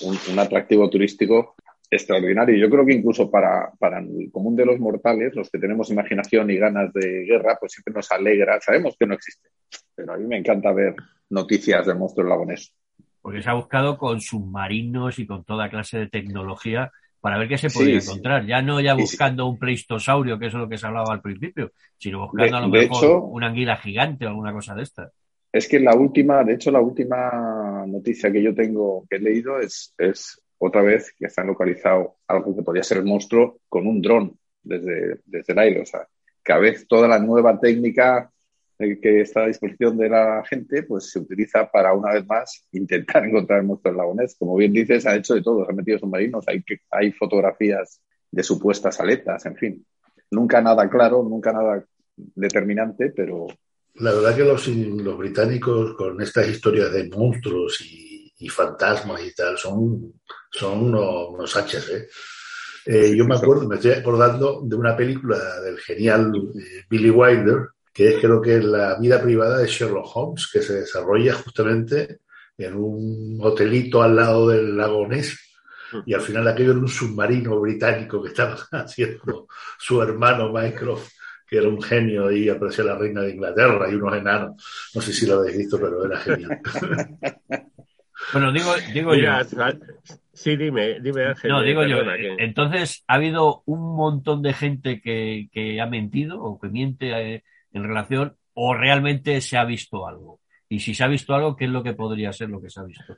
un, atractivo turístico extraordinario. Yo creo que incluso para, para, el común de los mortales, los que tenemos imaginación y ganas de guerra, pues siempre nos alegra. Sabemos que no existe, pero a mí me encanta ver noticias del monstruo del lago Ness porque se ha buscado con submarinos y con toda clase de tecnología para ver qué se podía encontrar. Ya no ya buscando un pleistosaurio, que es lo que se hablaba al principio, sino buscando a lo mejor una anguila gigante o alguna cosa de esta. Es que la última, de hecho, la última noticia que yo tengo, que he leído, es, es otra vez que se han localizado algo que podría ser el monstruo con un dron desde, desde el aire. O sea, cada vez toda la nueva técnica que está a disposición de la gente, pues se utiliza para una vez más intentar encontrar el monstruo del lago Como bien dices, ha hecho de todo, se han metido submarinos, hay, hay fotografías de supuestas aletas, en fin. Nunca nada claro, nunca nada determinante, pero... La verdad que los, los británicos con estas historias de monstruos y, fantasmas y tal son, son unos, unos haches, ¿eh? Eh, yo me acuerdo, me estoy acordando de una película del genial eh, Billy Wilder, que es creo que es la vida privada de Sherlock Holmes, que se desarrolla justamente en un hotelito al lado del lago Ness. Y al final aquello era un submarino británico que estaba haciendo su hermano Mycroft, que era un genio y aparecía la reina de Inglaterra y unos enanos. No sé si lo habéis visto, pero era genial. bueno, digo, digo yo. Sí, dime, dime Ángel. No, digo yo. Entonces, ¿ha habido un montón de gente que, que ha mentido o que miente? En relación o realmente se ha visto algo. Y si se ha visto algo, ¿qué es lo que podría ser lo que se ha visto?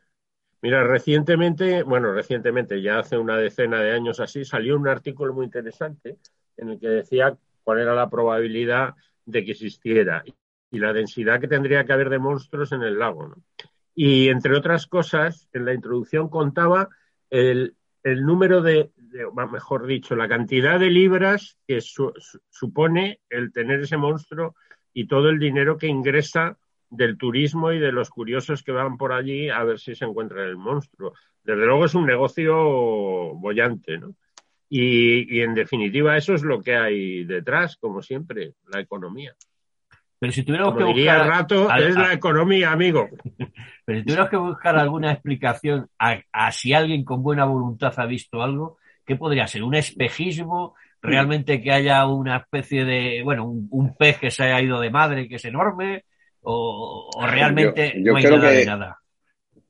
Mira, recientemente, bueno, recientemente, ya hace una decena de años así, salió un artículo muy interesante en el que decía cuál era la probabilidad de que existiera y la densidad que tendría que haber de monstruos en el lago. Y entre otras cosas, en la introducción contaba el, el número de, mejor dicho, la cantidad de libras que supone el tener ese monstruo y todo el dinero que ingresa del turismo y de los curiosos que van por allí a ver si se encuentra el monstruo. Desde luego es un negocio bollante, ¿no? Y, y en definitiva eso es lo que hay detrás, como siempre, la economía. Pero si tuviéramos que buscar. rato, es la economía, amigo. Pero si tuviéramos que buscar alguna explicación a, si alguien con buena voluntad ha visto algo, ¿qué podría ser? ¿Un espejismo? ¿Realmente que haya una especie de. Bueno, un, pez que se haya ido de madre, que es enorme? ¿O, realmente no hay nada de nada?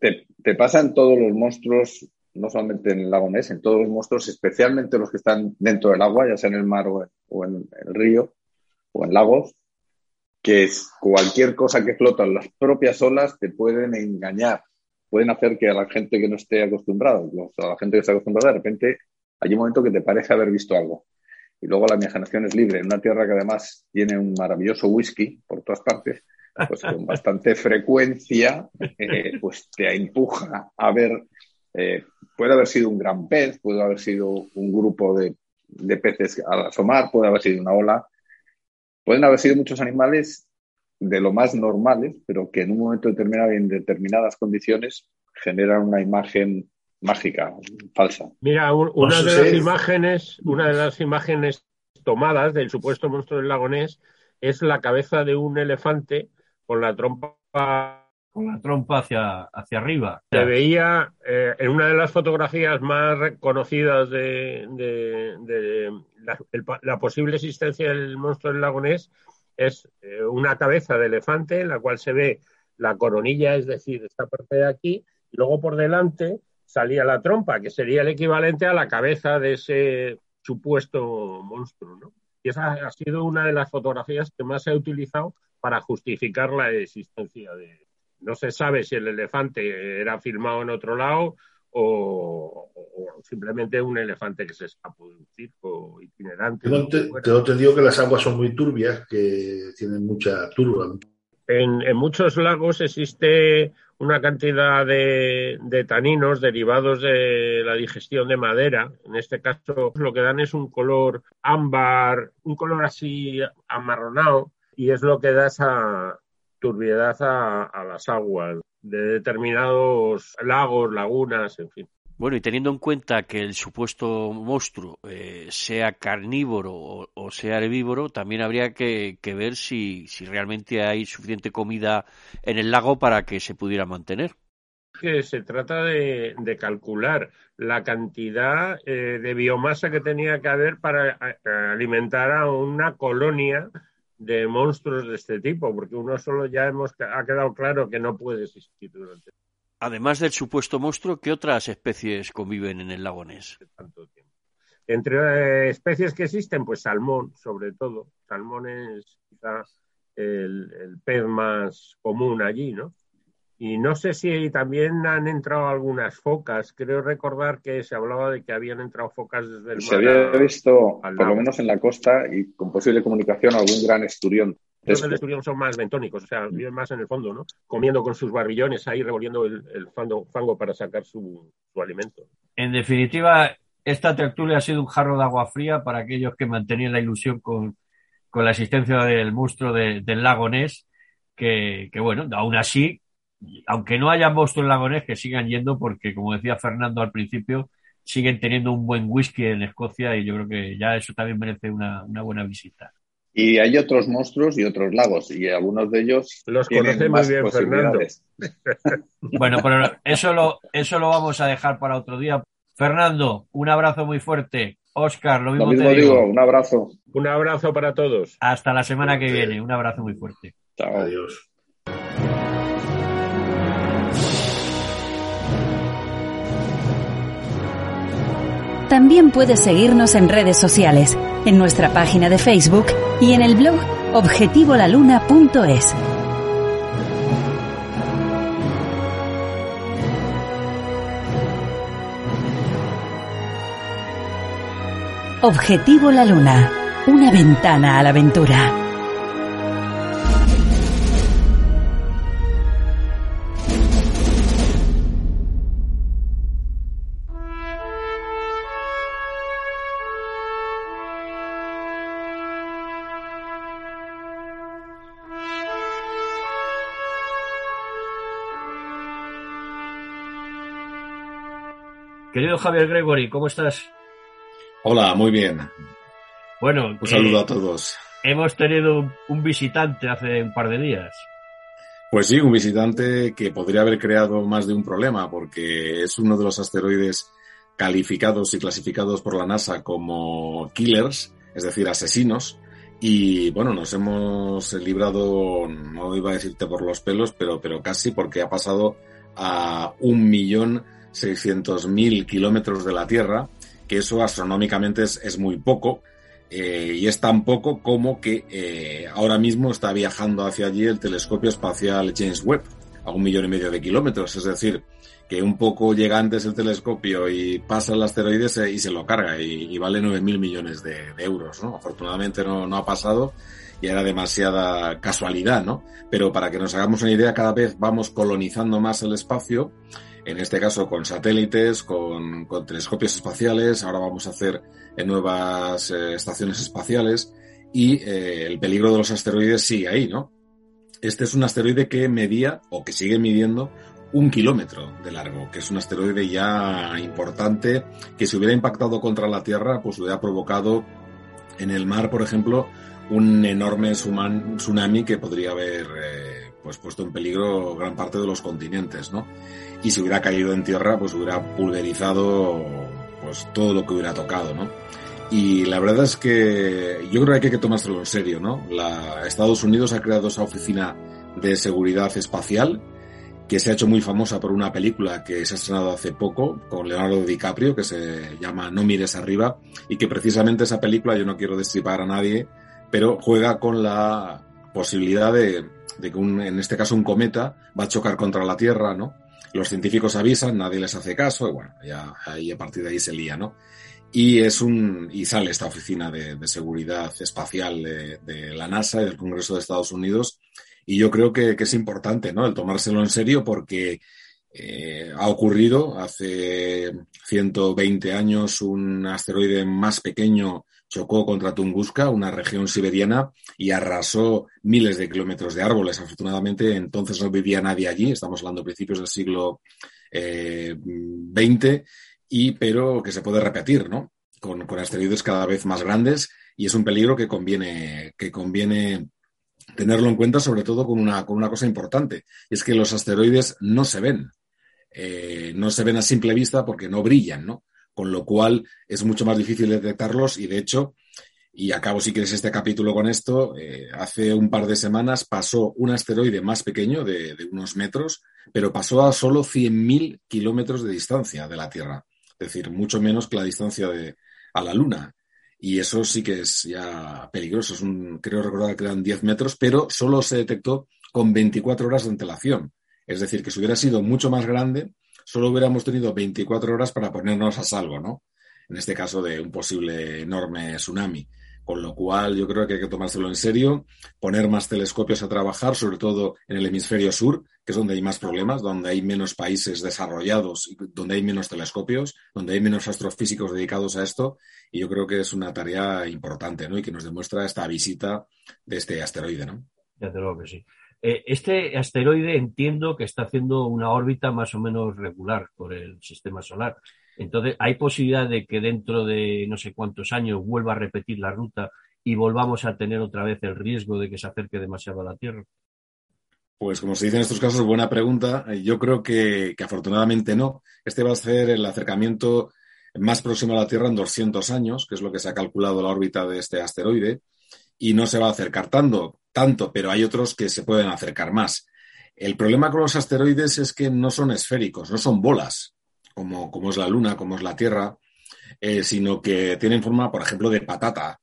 Te, te pasan todos los monstruos no solamente en el lago Ness, en todos los monstruos, especialmente los que están dentro del agua, ya sea en el mar o en el río o en lagos, que es cualquier cosa que flota en las propias olas te pueden engañar, pueden hacer que a la gente que no esté acostumbrada, a la gente que está acostumbrada, de repente hay un momento que te parece haber visto algo. Y luego la imaginación es libre, en una tierra que además tiene un maravilloso whisky por todas partes, pues con bastante frecuencia, eh, pues te empuja a ver, eh, puede haber sido un gran pez, puede haber sido un grupo de, de peces al asomar, puede haber sido una ola, Pueden haber sido muchos animales de lo más normales, pero que en un momento determinado y en determinadas condiciones generan una imagen mágica, falsa. Mira, una de las imágenes, una de las imágenes tomadas del supuesto monstruo del lagonés es la cabeza de un elefante con la trompa con la trompa hacia, hacia arriba. Se veía eh, en una de las fotografías más conocidas de, la, posible existencia del monstruo del lagonés es eh, una cabeza de elefante en la cual se ve la coronilla, es decir, esta parte de aquí, y luego por delante salía la trompa, que sería el equivalente a la cabeza de ese supuesto monstruo, ¿no? Y esa ha sido una de las fotografías que más se ha utilizado para justificar la existencia de, no se sabe si el elefante era filmado en otro lado o, simplemente un elefante que se escapó de un circo itinerante. Te, te, digo que las aguas son muy turbias, que tienen mucha turba. En, en muchos lagos existe una cantidad de, de, taninos derivados de la digestión de madera. En este caso, lo que dan es un color ámbar, un color así amarronado, y es lo que da esa, turbiedad a, las aguas de determinados lagos, lagunas, en fin. Bueno, y teniendo en cuenta que el supuesto monstruo eh, sea carnívoro o, sea herbívoro, también habría que, ver si, realmente hay suficiente comida en el lago para que se pudiera mantener. Que se trata de, calcular la cantidad eh, de biomasa que tenía que haber para alimentar a una colonia de monstruos de este tipo, porque uno solo ya hemos ha quedado claro que no puede existir durante Además del supuesto monstruo, ¿qué otras especies conviven en el lago Ness? Entre eh, especies que existen, pues salmón, sobre todo. Salmón es quizá el, pez más común allí, ¿no? Y no sé si también han entrado algunas focas. Creo recordar que se hablaba de que habían entrado focas desde el mar. Se había visto, por lo menos en la costa y con posible comunicación, algún gran esturión. Los del son más bentónicos, o sea, viven más en el fondo, ¿no? Comiendo con sus barbillones ahí, revolviendo el, fango, para sacar su, alimento. En definitiva, esta tertulia ha sido un jarro de agua fría para aquellos que mantenían la ilusión con, la existencia del monstruo del lago Ness, que, que, bueno, aún así, aunque no haya monstruo en el lago Ness, que sigan yendo porque, como decía Fernando al principio, siguen teniendo un buen whisky en Escocia y yo creo que ya eso también merece una buena visita. Y hay otros monstruos y otros lagos, y algunos de ellos los conoce muy bien Fernando. bueno, pero eso lo, eso lo vamos a dejar para otro día. Fernando, un abrazo muy fuerte. Oscar, lo mismo, te digo. Un abrazo. Un abrazo para todos. Hasta la semana que viene. Un abrazo muy fuerte. Chao. Adiós. También puedes seguirnos en redes sociales, en nuestra página de Facebook y en el blog objetivolaluna.es. Objetivo la Luna, una ventana a la aventura. Querido Javier Gregory, ¿cómo estás? Hola, muy bien. Bueno, un saludo a todos. Hemos tenido un visitante hace un par de días. Pues sí, un visitante que podría haber creado más de un problema, porque es uno de los asteroides calificados y clasificados por la NASA como killers, es decir, asesinos. Y bueno, nos hemos librado, no iba a decirte por los pelos, pero, pero casi porque ha pasado a un millón 600.000 kilómetros de la Tierra, que eso astronómicamente es, muy poco, eh, y es tan poco como que eh, ahora mismo está viajando hacia allí el telescopio espacial James Webb, a un millón y medio de kilómetros, es decir, que un poco llega antes el telescopio y pasa el asteroide y se lo carga y, vale 9.000 millones de, euros, ¿no? Afortunadamente no, no ha pasado y era demasiada casualidad, ¿no? Pero para que nos hagamos una idea, cada vez vamos colonizando más el espacio en este caso con satélites, con, telescopios espaciales, ahora vamos a hacer nuevas eh, estaciones espaciales y eh, el peligro de los asteroides sigue ahí, ¿no? Este es un asteroide que medía o que sigue midiendo un kilómetro de largo, que es un asteroide ya importante que si hubiera impactado contra la Tierra, pues hubiera provocado en el mar, por ejemplo, un enorme tsunami que podría haber eh, pues puesto en peligro gran parte de los continentes, ¿no? y si hubiera caído en tierra, pues hubiera pulverizado pues todo lo que hubiera tocado, ¿no? Y la verdad es que yo creo que hay que tomárselo en serio, ¿no? La, Estados Unidos ha creado esa oficina de seguridad espacial que se ha hecho muy famosa por una película que se ha estrenado hace poco con Leonardo DiCaprio que se llama No mires arriba y que precisamente esa película, yo no quiero destripar a nadie, pero juega con la posibilidad de, de que un, en este caso un cometa va a chocar contra la Tierra, ¿no? Los científicos avisan, nadie les hace caso, y bueno, ya ahí a partir de ahí se lía, ¿no? Y es un, y sale esta oficina de, seguridad espacial de, la NASA y del Congreso de Estados Unidos. Y yo creo que, es importante, ¿no? El tomárselo en serio porque Eh, ha ocurrido hace 120 años un asteroide más pequeño chocó contra Tunguska, una región siberiana, y arrasó miles de kilómetros de árboles. Afortunadamente, entonces no vivía nadie allí, estamos hablando de principios del siglo XX, eh, y, pero que se puede repetir, ¿no? Con, asteroides cada vez más grandes, y es un peligro que conviene, que conviene tenerlo en cuenta, sobre todo con una, con una cosa importante, es que los asteroides no se ven. Eh, no se ven a simple vista porque no brillan, ¿no? Con lo cual es mucho más difícil detectarlos y de hecho, y acabo si quieres este capítulo con esto, eh, hace un par de semanas pasó un asteroide más pequeño de, unos metros, pero pasó a solo 100.000 kilómetros de distancia de la Tierra, es decir, mucho menos que la distancia de, a la Luna. Y eso sí que es ya peligroso. Es un, creo recordar que eran 10 metros, pero solo se detectó con 24 horas de antelación. Es decir, que si hubiera sido mucho más grande, solo hubiéramos tenido 24 horas para ponernos a salvo, ¿no? En este caso de un posible enorme tsunami. Con lo cual yo creo que hay que tomárselo en serio, poner más telescopios a trabajar, sobre todo en el hemisferio sur, que es donde hay más problemas, donde hay menos países desarrollados donde hay menos telescopios, donde hay menos astrofísicos dedicados a esto. Y yo creo que es una tarea importante, ¿no? Y que nos demuestra esta visita de este asteroide, ¿no? Ya te lo que sí. Eh, este asteroide entiendo que está haciendo una órbita más o menos regular por el sistema solar. Entonces, ¿hay posibilidad de que dentro de no sé cuántos años vuelva a repetir la ruta y volvamos a tener otra vez el riesgo de que se acerque demasiado a la Tierra? Pues como se dice en estos casos, buena pregunta. Yo creo que, que, afortunadamente no. Este va a ser el acercamiento más próximo a la Tierra en 200 años, que es lo que se ha calculado la órbita de este asteroide, y no se va a acercar tanto tanto, pero hay otros que se pueden acercar más. El problema con los asteroides es que no son esféricos, no son bolas, como, como es la Luna, como es la Tierra, eh, sino que tienen forma, por ejemplo, de patata.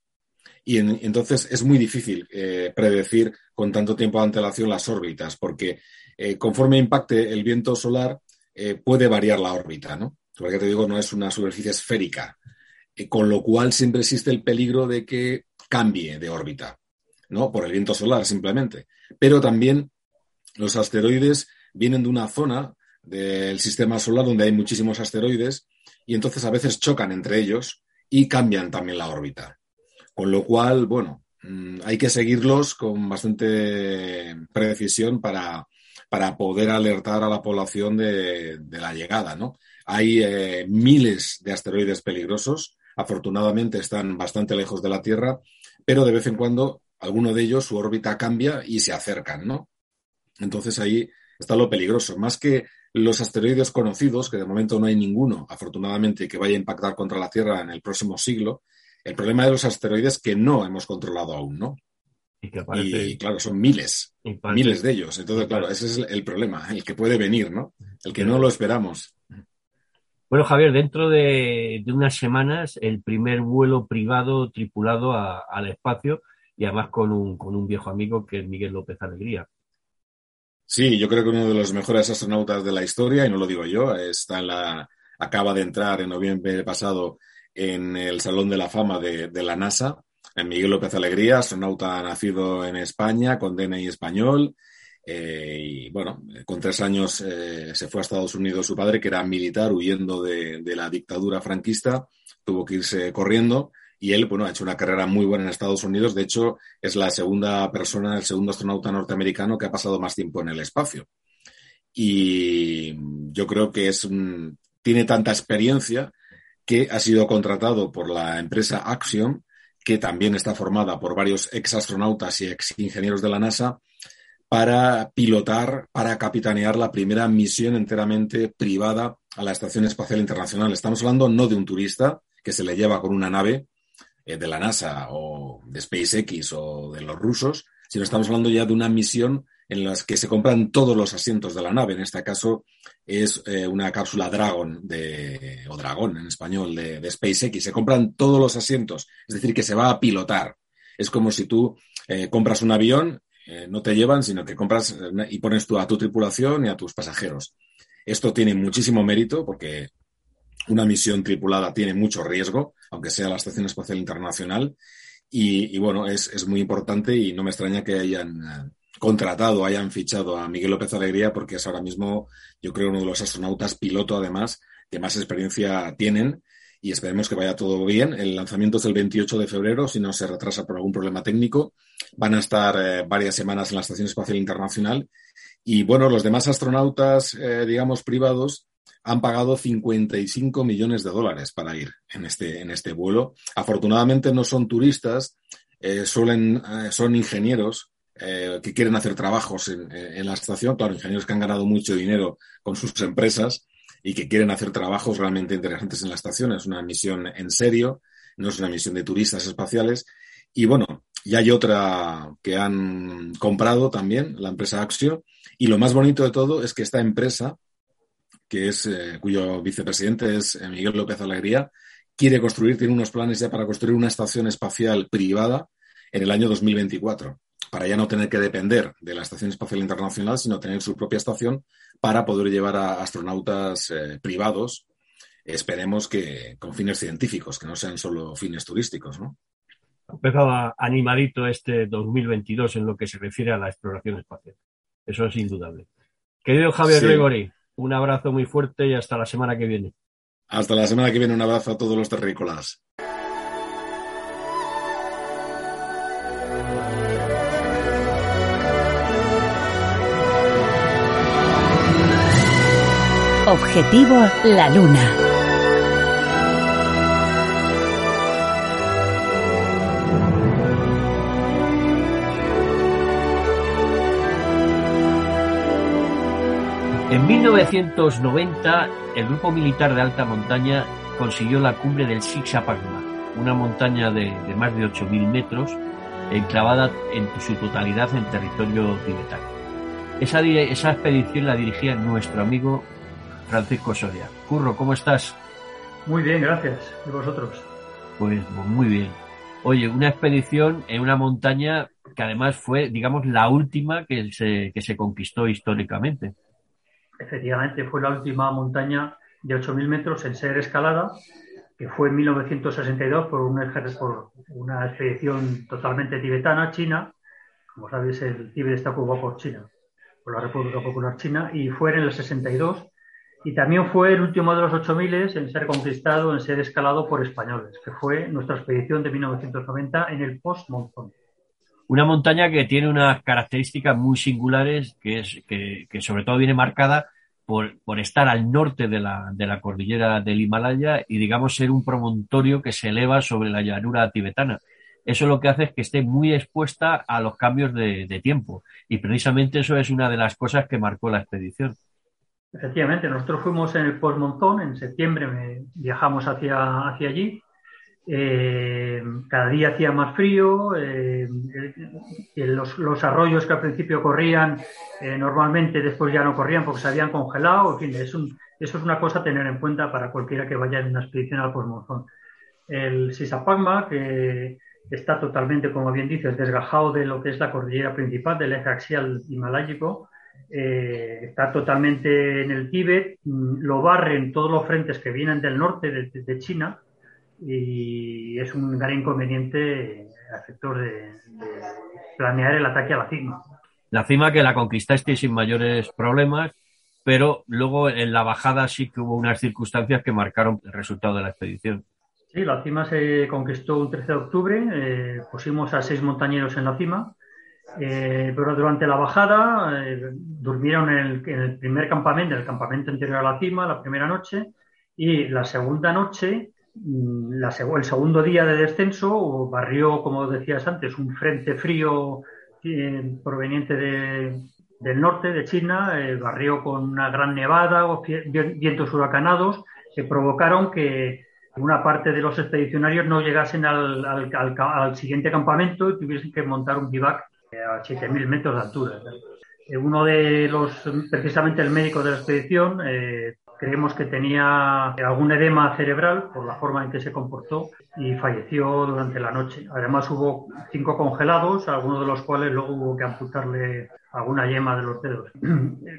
Y entonces es muy difícil eh, predecir con tanto tiempo de antelación las órbitas, porque eh, conforme impacte el viento solar, puede variar la órbita, ¿no? Porque te digo, no es una superficie esférica, con lo cual siempre existe el peligro de que cambie de órbita. ¿No? Por el viento solar, simplemente. Pero también los asteroides vienen de una zona del sistema solar donde hay muchísimos asteroides y entonces a veces chocan entre ellos y cambian también la órbita. Con lo cual, bueno, mm, hay que seguirlos con bastante precisión para, para poder alertar a la población de, la llegada, ¿no? Hay eh, miles de asteroides peligrosos, afortunadamente están bastante lejos de la Tierra, pero de vez en cuando alguno de ellos su órbita cambia y se acercan, ¿no? Entonces ahí está lo peligroso. Más que los asteroides conocidos, que de momento no hay ninguno, afortunadamente, que vaya a impactar contra la Tierra en el próximo siglo, el problema de los asteroides que no hemos controlado aún, ¿no? Y, claro, son miles, miles de ellos. Entonces, claro, ese es el problema, el que puede venir, ¿no? El que no lo esperamos. Bueno, Javier, dentro de, unas semanas, el primer vuelo privado tripulado al espacio y además con un, con un viejo amigo que es Miguel López Alegría. Sí, yo creo que uno de los mejores astronautas de la historia, y no lo digo yo, está la, acaba de entrar en noviembre pasado en el Salón de la Fama de, la NASA, en Miguel López Alegría, astronauta nacido en España, con DNI español, eh, y bueno, con tres años eh, se fue a Estados Unidos su padre, que era militar, huyendo de, de, la dictadura franquista, tuvo que irse corriendo y él, bueno, ha hecho una carrera muy buena en Estados Unidos. De hecho, es la segunda persona, el segundo astronauta norteamericano que ha pasado más tiempo en el espacio. Y yo creo que es tiene tanta experiencia que ha sido contratado por la empresa Axiom, que también está formada por varios ex astronautas y ex ingenieros de la NASA, para pilotar, para capitanear la primera misión enteramente privada a la Estación Espacial Internacional. Estamos hablando no de un turista que se le lleva con una nave, eh, de la NASA o de SpaceX o de los rusos, sino estamos hablando ya de una misión en la que se compran todos los asientos de la nave. En este caso es eh, una cápsula Dragon de, o Dragón en español de, de, SpaceX. Se compran todos los asientos, es decir, que se va a pilotar. Es como si tú eh, compras un avión, no te llevan, sino que compras y pones tú a tu tripulación y a tus pasajeros. Esto tiene muchísimo mérito porque una misión tripulada tiene mucho riesgo, aunque sea la Estación Espacial Internacional. Y, bueno, es, muy importante y no me extraña que hayan, contratado, hayan fichado a Miguel López Alegría, porque es ahora mismo, yo creo, uno de los astronautas piloto, además, que más experiencia tienen. Y esperemos que vaya todo bien. El lanzamiento es el 28 de febrero, si no se retrasa por algún problema técnico. Van a estar eh, varias semanas en la Estación Espacial Internacional. Y bueno, los demás astronautas, eh, digamos, privados, han pagado 55 millones de dólares para ir en este, en este vuelo. Afortunadamente no son turistas, eh, suelen, son ingenieros eh, que quieren hacer trabajos en, la estación, claro, ingenieros que han ganado mucho dinero con sus empresas y que quieren hacer trabajos realmente interesantes en la estación. Es una misión en serio, no es una misión de turistas espaciales. Y bueno, y hay otra que han comprado también, la empresa Axio. Y lo más bonito de todo es que esta empresa, que es, eh, cuyo vicepresidente es eh, Miguel López Alegría, quiere construir, tiene unos planes ya para construir una estación espacial privada en el año 2024 para ya no tener que depender de la Estación Espacial Internacional, sino tener su propia estación para poder llevar a astronautas eh, privados, esperemos que con fines científicos, que no sean solo fines turísticos, ¿no? Empezaba animadito este 2022 en lo que se refiere a la exploración espacial. Eso es indudable. Querido Javier Gregory, un abrazo muy fuerte y hasta la semana que viene. Hasta la semana que viene, un abrazo a todos los terrícolas. Objetivo La Luna. En 1990, el grupo militar de alta montaña consiguió la cumbre del Sixapagma, una montaña de, más de 8.000 metros, enclavada en su totalidad en territorio tibetano. Esa, esa expedición la dirigía nuestro amigo Francisco Soria. Curro, ¿cómo estás? Muy bien, gracias. ¿Y vosotros? Pues muy bien. Oye, una expedición en una montaña que además fue, digamos, la última que se, que se conquistó históricamente. Efectivamente, fue la última montaña de 8.000 metros en ser escalada, que fue en 1962 por una, por una expedición totalmente tibetana, china. Como sabéis, el Tíbet está ocupado por China, por la República Popular China, y fue en el 62 y también fue el último de los 8000 en ser conquistado, en ser escalado por españoles, que fue nuestra expedición de 1990 en el post-monzón. Una montaña que tiene unas características muy singulares, que, es, que, sobre todo viene marcada por, por estar al norte de la, de la, cordillera del Himalaya y, digamos, ser un promontorio que se eleva sobre la llanura tibetana. Eso lo que hace es que esté muy expuesta a los cambios de, de tiempo. Y precisamente eso es una de las cosas que marcó la expedición. Efectivamente, nosotros fuimos en el postmontón, en septiembre viajamos hacia, hacia allí. Eh, cada día hacía más frío, eh, los, arroyos que al principio corrían eh, normalmente después ya no corrían porque se habían congelado. En fin, es eso es una cosa a tener en cuenta para cualquiera que vaya en una expedición al postmonzón. El Sisapagma, que está totalmente, como bien dices, desgajado de lo que es la cordillera principal del eje axial himaláyico, eh, está totalmente en el Tíbet, mm, lo barren todos los frentes que vienen del norte de, China y es un gran inconveniente a efectos de, planear el ataque a la cima. La cima que la conquistaste sin mayores problemas, pero luego en la bajada sí que hubo unas circunstancias que marcaron el resultado de la expedición. Sí, la cima se conquistó un 13 de octubre, eh, pusimos a seis montañeros en la cima eh, pero durante la bajada eh, durmieron en el, primer campamento, el campamento anterior a la cima, la primera noche, y la segunda noche, mm, el segundo día de descenso, barrió, como decías antes, un frente frío eh, proveniente del norte de China, barrió con una gran nevada, vientos huracanados, que provocaron que una parte de los expedicionarios no llegasen al, siguiente campamento y tuviesen que montar un bivac a 7.000 metros de altura. Eh, uno de los, precisamente el médico de la expedición, eh, creemos que tenía algún edema cerebral por la forma en que se comportó y falleció durante la noche. Además hubo cinco congelados, algunos de los cuales luego hubo que amputarle alguna yema de los dedos.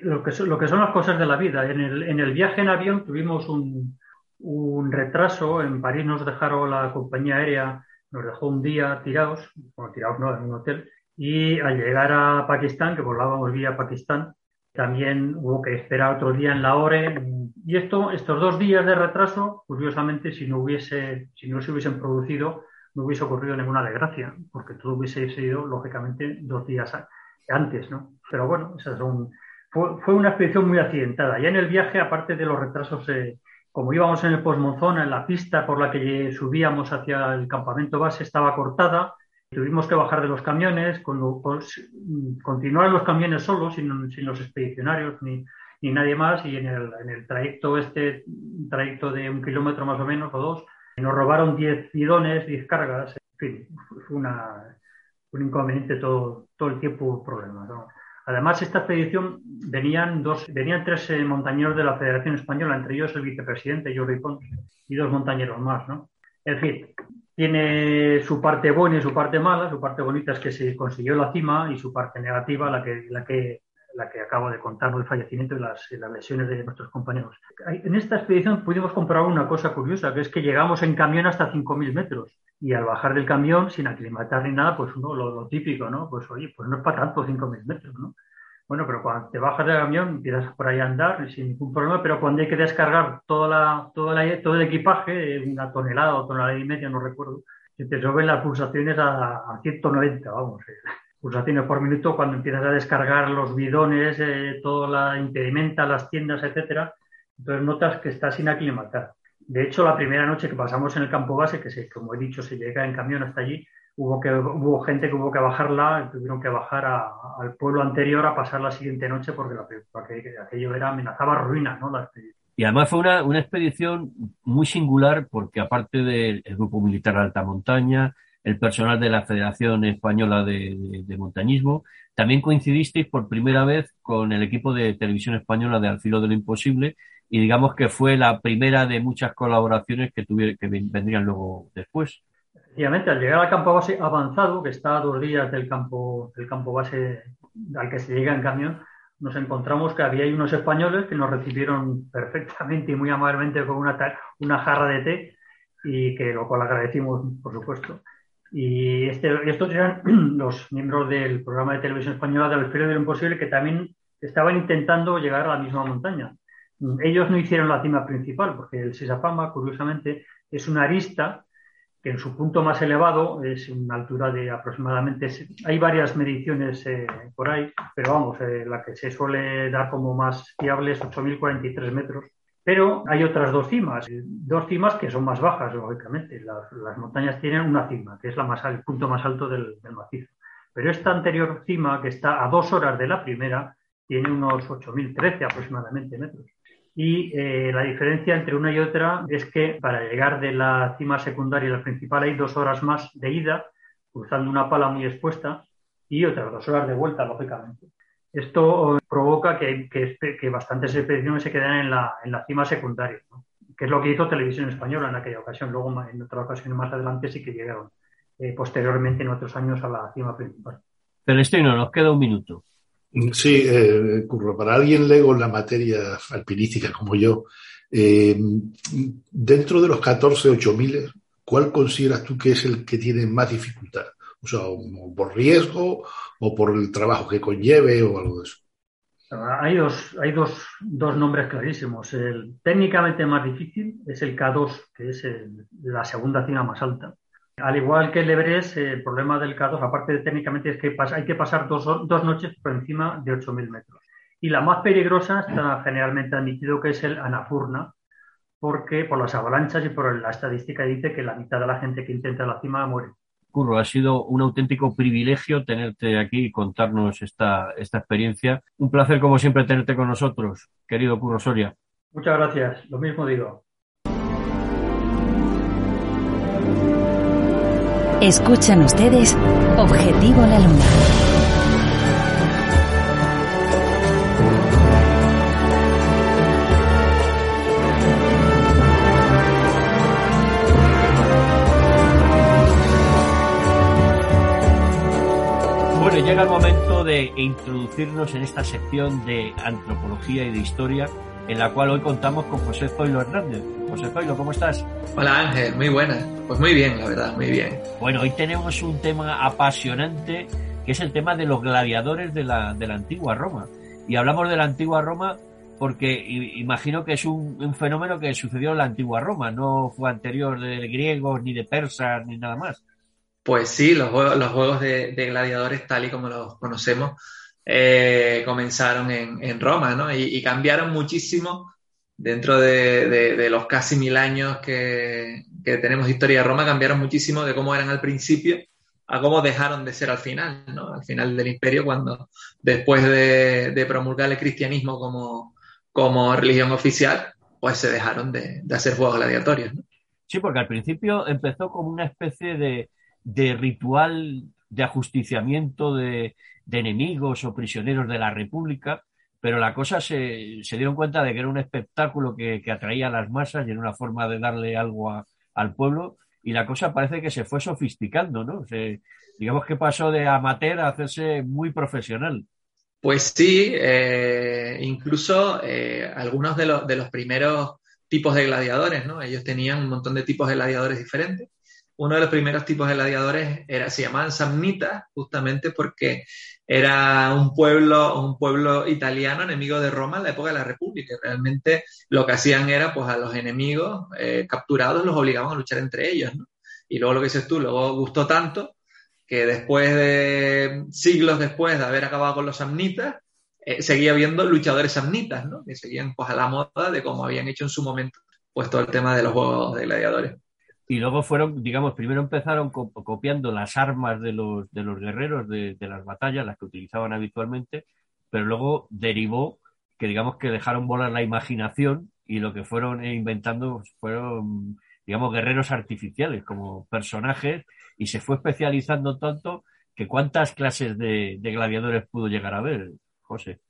Lo que, son, las cosas de la vida. En el, viaje en avión tuvimos un, un retraso. En París nos dejaron la compañía aérea, nos dejó un día tirados, bueno, tirados no, en un hotel, Y al llegar a Pakistán, que volábamos vía Pakistán, también hubo que esperar otro día en la ORE. Y esto, estos dos días de retraso, curiosamente, si no, hubiese, si no se hubiesen producido, no hubiese ocurrido ninguna desgracia, porque todo hubiese sido, lógicamente, dos días antes, ¿no? Pero bueno, esas son, fue, una expedición muy accidentada. Ya en el viaje, aparte de los retrasos, eh, como íbamos en el postmonzón, en la pista por la que subíamos hacia el campamento base estaba cortada, Tuvimos que bajar de los camiones, con, continuar los camiones solos, sin, sin los expedicionarios ni, ni, nadie más, y en el, en el trayecto este, trayecto de un kilómetro más o menos o dos, nos robaron 10 bidones, 10 cargas, en fin, fue una, un inconveniente todo, todo el tiempo, problema. Además, esta expedición venían dos, venían tres eh, montañeros de la Federación Española, entre ellos el vicepresidente Jordi Pons y dos montañeros más, ¿no? En fin, tiene su parte buena y su parte mala. Su parte bonita es que se consiguió la cima y su parte negativa, la que, la que, la que acabo de contar, el fallecimiento y las, las lesiones de nuestros compañeros. En esta expedición pudimos comprobar una cosa curiosa, que es que llegamos en camión hasta 5.000 metros y al bajar del camión, sin aclimatar ni nada, pues uno, lo, lo típico, ¿no? Pues oye, pues no es para tanto 5.000 metros, ¿no? Bueno, pero cuando te bajas del camión, empiezas por ahí a andar sin ningún problema, pero cuando hay que descargar toda la, todo el equipaje, una tonelada o tonelada y media, no recuerdo, se te suben las pulsaciones a, 190, vamos, eh, pulsaciones por minuto cuando empiezas a descargar los bidones, eh, toda la impedimenta, las tiendas, etcétera, entonces notas que estás sin aclimatar. De hecho, la primera noche que pasamos en el campo base, que se, como he dicho, se llega en camión hasta allí, hubo, que, hubo gente que hubo que bajarla, tuvieron que bajar al pueblo anterior a pasar la siguiente noche porque, aquello era, amenazaba ruina, ¿no? y además fue una, una, expedición muy singular porque aparte del grupo militar de alta montaña, el personal de la Federación Española de, Montañismo, también coincidisteis por primera vez con el equipo de televisión española de Al filo de lo imposible y digamos que fue la primera de muchas colaboraciones que, tuvieron, que vendrían luego después. Efectivamente, al llegar al campo base avanzado, que está a dos días del campo, del campo base al que se llega en camión, nos encontramos que había unos españoles que nos recibieron perfectamente y muy amablemente con una, una jarra de té y que lo cual agradecimos, por supuesto. Y este, estos eran los miembros del programa de televisión española de Alfredo de lo Imposible que también estaban intentando llegar a la misma montaña. Ellos no hicieron la cima principal porque el Sisapama, curiosamente, es una arista que en su punto más elevado es una altura de aproximadamente, hay varias mediciones eh, por ahí, pero vamos, eh, la que se suele dar como más fiable es 8.043 metros. Pero hay otras dos cimas, eh, dos cimas que son más bajas, lógicamente. Las, montañas tienen una cima, que es la más, el punto más alto del, del macizo. Pero esta anterior cima, que está a dos horas de la primera, tiene unos 8.013 aproximadamente metros. Y eh, la diferencia entre una y otra es que para llegar de la cima secundaria a la principal hay dos horas más de ida, cruzando una pala muy expuesta, y otras dos horas de vuelta, lógicamente. Esto provoca que, bastantes expediciones se queden en la, en la cima secundaria, que es lo que hizo Televisión Española en aquella ocasión. Luego, en otra ocasión más adelante, sí que llegaron eh, posteriormente en otros años a la cima principal. Celestino, nos queda un minuto. Sí, eh, Curro, para alguien lego en la materia alpinística como yo, eh, dentro de los 14 8000, ¿cuál consideras tú que es el que tiene más dificultad? O sea, por riesgo o por el trabajo que conlleve o algo de eso. Hay dos, hay dos, dos nombres clarísimos. El técnicamente más difícil es el K2, que es la segunda cima más alta. Al igual que el Everest, el problema del K2, aparte de técnicamente, es que hay que pasar dos, dos noches por encima de 8.000 metros. Y la más peligrosa está generalmente admitido que es el Anafurna, porque por las avalanchas y por la estadística dice que la mitad de la gente que intenta la cima muere. Curro, ha sido un auténtico privilegio tenerte aquí y contarnos esta, esta experiencia. Un placer, como siempre, tenerte con nosotros, querido Curro Soria. Muchas gracias, lo mismo digo. Escuchan ustedes Objetivo la Luna. Bueno, llega el momento de introducirnos en esta sección de antropología y de historia en la cual hoy contamos con José Zoilo Hernández. José Zoilo, ¿cómo estás? Hola Ángel, muy buena. Pues muy bien, la verdad, muy bien. Bueno, hoy tenemos un tema apasionante que es el tema de los gladiadores de la, de la antigua Roma. Y hablamos de la antigua Roma porque imagino que es un, fenómeno que sucedió en la antigua Roma, no fue anterior de griegos, ni de persas, ni nada más. Pues sí, los juegos, los juegos de, gladiadores, tal y como los conocemos, eh, comenzaron en, Roma, ¿no? Y, cambiaron muchísimo dentro de, los casi mil años que, que tenemos historia de Roma, cambiaron muchísimo de cómo eran al principio a cómo dejaron de ser al final, ¿no? Al final del imperio, cuando después de, promulgar el cristianismo como, como religión oficial, pues se dejaron de, hacer juegos gladiatorios, ¿no? Sí, porque al principio empezó como una especie de, de ritual de ajusticiamiento de, enemigos o prisioneros de la República, pero la cosa se, se dieron cuenta de que era un espectáculo que, que, atraía a las masas y era una forma de darle algo al pueblo y la cosa parece que se fue sofisticando, ¿no? digamos que pasó de amateur a hacerse muy profesional. Pues sí, eh, incluso eh, algunos de, los, de los primeros tipos de gladiadores, ¿no? Ellos tenían un montón de tipos de gladiadores diferentes uno de los primeros tipos de gladiadores era, se llamaban samnitas, justamente porque era un pueblo, un pueblo italiano enemigo de Roma en la época de la República. Realmente lo que hacían era, pues a los enemigos eh, capturados los obligaban a luchar entre ellos. Y luego lo que dices tú, luego gustó tanto que después de siglos después de haber acabado con los samnitas, eh, seguía habiendo luchadores samnitas, ¿no? Que seguían pues a la moda de como habían hecho en su momento pues todo el tema de los juegos de gladiadores. Y luego fueron, digamos, primero empezaron copiando las armas de los, de los guerreros de, las batallas, las que utilizaban habitualmente, pero luego derivó que, digamos, que dejaron volar la imaginación y lo que fueron inventando fueron, digamos, guerreros artificiales como personajes y se fue especializando tanto que cuántas clases de, de gladiadores pudo llegar a ver, José.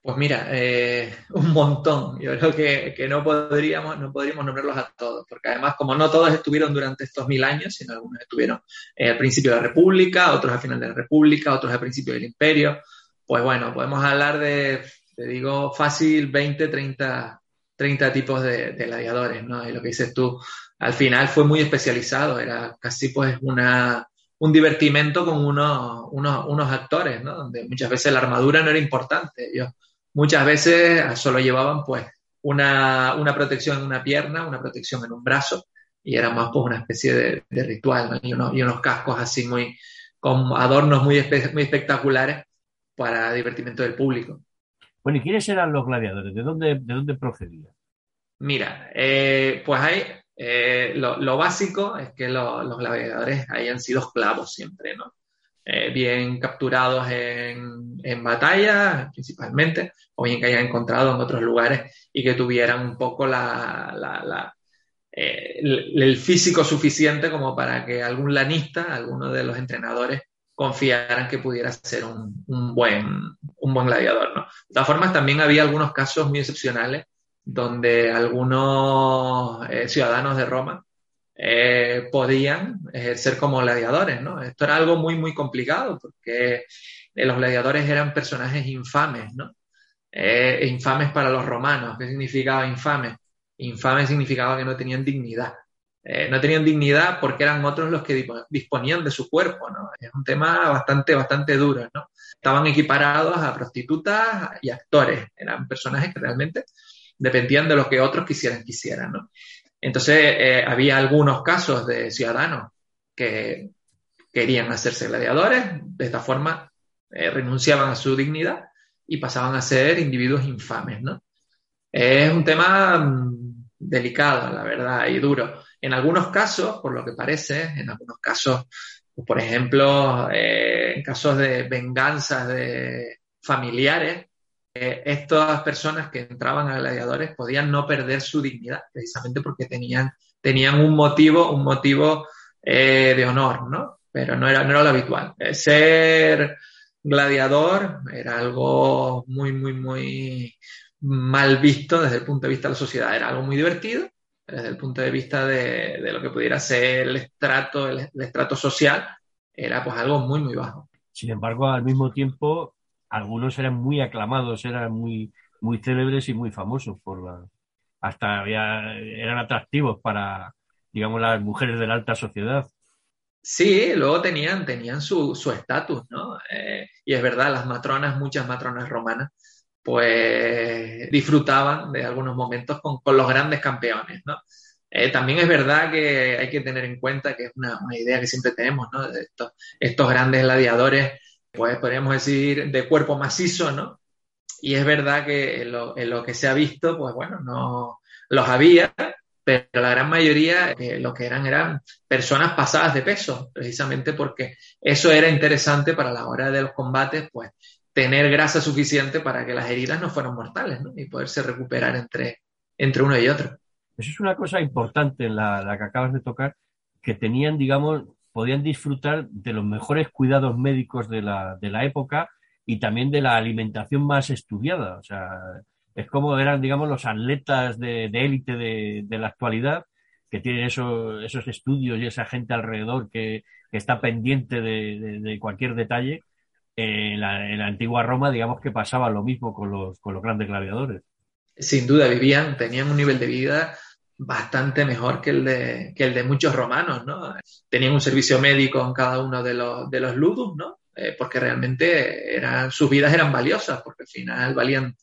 Pues mira, eh, un montón. Yo creo que, no, podríamos, no podríamos nombrarlos a todos, porque además, como no todos estuvieron durante estos mil años, sino algunos estuvieron eh, al principio de la República, otros al final de la República, otros al principio del Imperio, pues bueno, podemos hablar de, te digo, fácil 20, 30, 30 tipos de, de gladiadores, ¿no? Y lo que dices tú, al final fue muy especializado, era casi pues una un divertimento con unos, unos, actores, ¿no? Donde muchas veces la armadura no era importante. Ellos muchas veces solo llevaban pues una, una protección en una pierna, una protección en un brazo, y era más pues una especie de, ritual, ¿no? y, unos, y, unos, cascos así muy, con adornos muy, muy espectaculares para divertimento del público. Bueno, ¿y quiénes eran los gladiadores? ¿De dónde, de dónde procedían? Mira, eh, pues hay eh, lo, básico es que los gladiadores hayan sido esclavos siempre, ¿no? Eh, bien capturados en, en batalla, principalmente, o bien que hayan encontrado en otros lugares y que tuvieran un poco la, eh, el, físico suficiente como para que algún lanista, alguno de los entrenadores, confiaran que pudiera ser un, buen, un buen gladiador, ¿no? De todas formas, también había algunos casos muy excepcionales donde algunos eh, ciudadanos de Roma eh, podían ejercer como gladiadores, ¿no? Esto era algo muy, muy complicado porque eh, los gladiadores eran personajes infames, ¿no? infames para los romanos. ¿Qué significaba infame? Infame significaba que no tenían dignidad. no tenían dignidad porque eran otros los que disponían de su cuerpo, ¿no? Es un tema bastante, bastante duro, ¿no? Estaban equiparados a prostitutas y actores. Eran personajes que realmente dependían de lo que otros quisieran quisieran, ¿no? Entonces, eh, había algunos casos de ciudadanos que querían hacerse gladiadores, de esta forma eh, renunciaban a su dignidad y pasaban a ser individuos infames, ¿no? Es un tema mm, delicado, la verdad, y duro. En algunos casos, por lo que parece, en algunos casos, por ejemplo, eh, en casos de venganzas de familiares, estas personas que entraban a gladiadores podían no perder su dignidad, precisamente porque tenían, tenían un motivo, un motivo eh, de honor, ¿no? Pero no era, no era lo habitual. Eh, ser gladiador era algo muy, muy, muy mal visto desde el punto de vista de la sociedad. Era algo muy divertido desde el punto de vista de, de lo que pudiera ser el estrato, el estrato social, era pues algo muy, muy bajo. Sin embargo, al mismo tiempo, algunos eran muy aclamados, eran muy, muy célebres y muy famosos por la, hasta había, eran atractivos para, digamos, las mujeres de la alta sociedad. Sí, luego tenían, tenían su estatus, ¿no? Eh, y es verdad, las matronas, muchas matronas romanas, pues disfrutaban de algunos momentos con, los grandes campeones, ¿no? Eh, también es verdad que hay que tener en cuenta que es una, idea que siempre tenemos, ¿no? De estos, estos grandes gladiadores, pues podríamos decir, de cuerpo macizo, ¿no? Y es verdad que en lo, en que se ha visto, pues bueno, no los había, pero la gran mayoría eh, lo que eran eran personas pasadas de peso, precisamente porque eso era interesante para la hora de los combates, pues tener grasa suficiente para que las heridas no fueran mortales ¿no? y poderse recuperar entre, entre uno y otro. Eso es una cosa importante, la, la que acabas de tocar, que tenían, digamos, podían disfrutar de los mejores cuidados médicos de la, de la época y también de la alimentación más estudiada. O sea, es como eran, digamos, los atletas de élite de, de, la actualidad, que tienen esos, esos estudios y esa gente alrededor que, está pendiente de, de, cualquier detalle. en, la, en, la, antigua Roma, digamos que pasaba lo mismo con los, con los grandes gladiadores. Sin duda, vivían, tenían un nivel de vida bastante mejor que el de, que el de muchos romanos, ¿no? Tenían un servicio médico en cada uno de los, de los ludus, ¿no? Eh, porque realmente eran, sus vidas eran valiosas, porque al final valían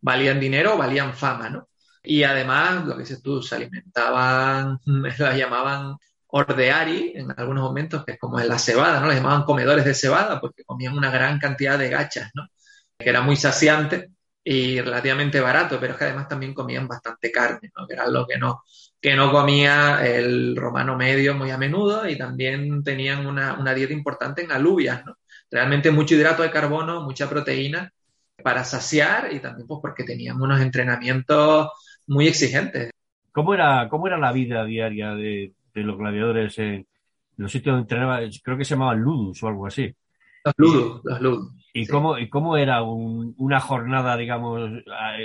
valían dinero, valían fama, ¿no? Y además, lo que dices tú, se alimentaban, las llamaban ordeari en algunos momentos, que es como en la cebada, ¿no? Les llamaban comedores de cebada porque comían una gran cantidad de gachas, ¿no? Que era muy saciante y relativamente barato, pero es que además también comían bastante carne, ¿no? Que era lo que no, que no comía el romano medio muy a menudo y también tenían una, una dieta importante en alubias, ¿no? Realmente mucho hidrato de carbono, mucha proteína para saciar y también pues porque tenían unos entrenamientos muy exigentes. ¿Cómo era, cómo era la vida diaria de, los gladiadores en los sitios donde entrenaban? Creo que se llamaban ludus o algo así. Los ludus, los ludus. ¿Y, cómo, ¿Y cómo era una jornada, digamos,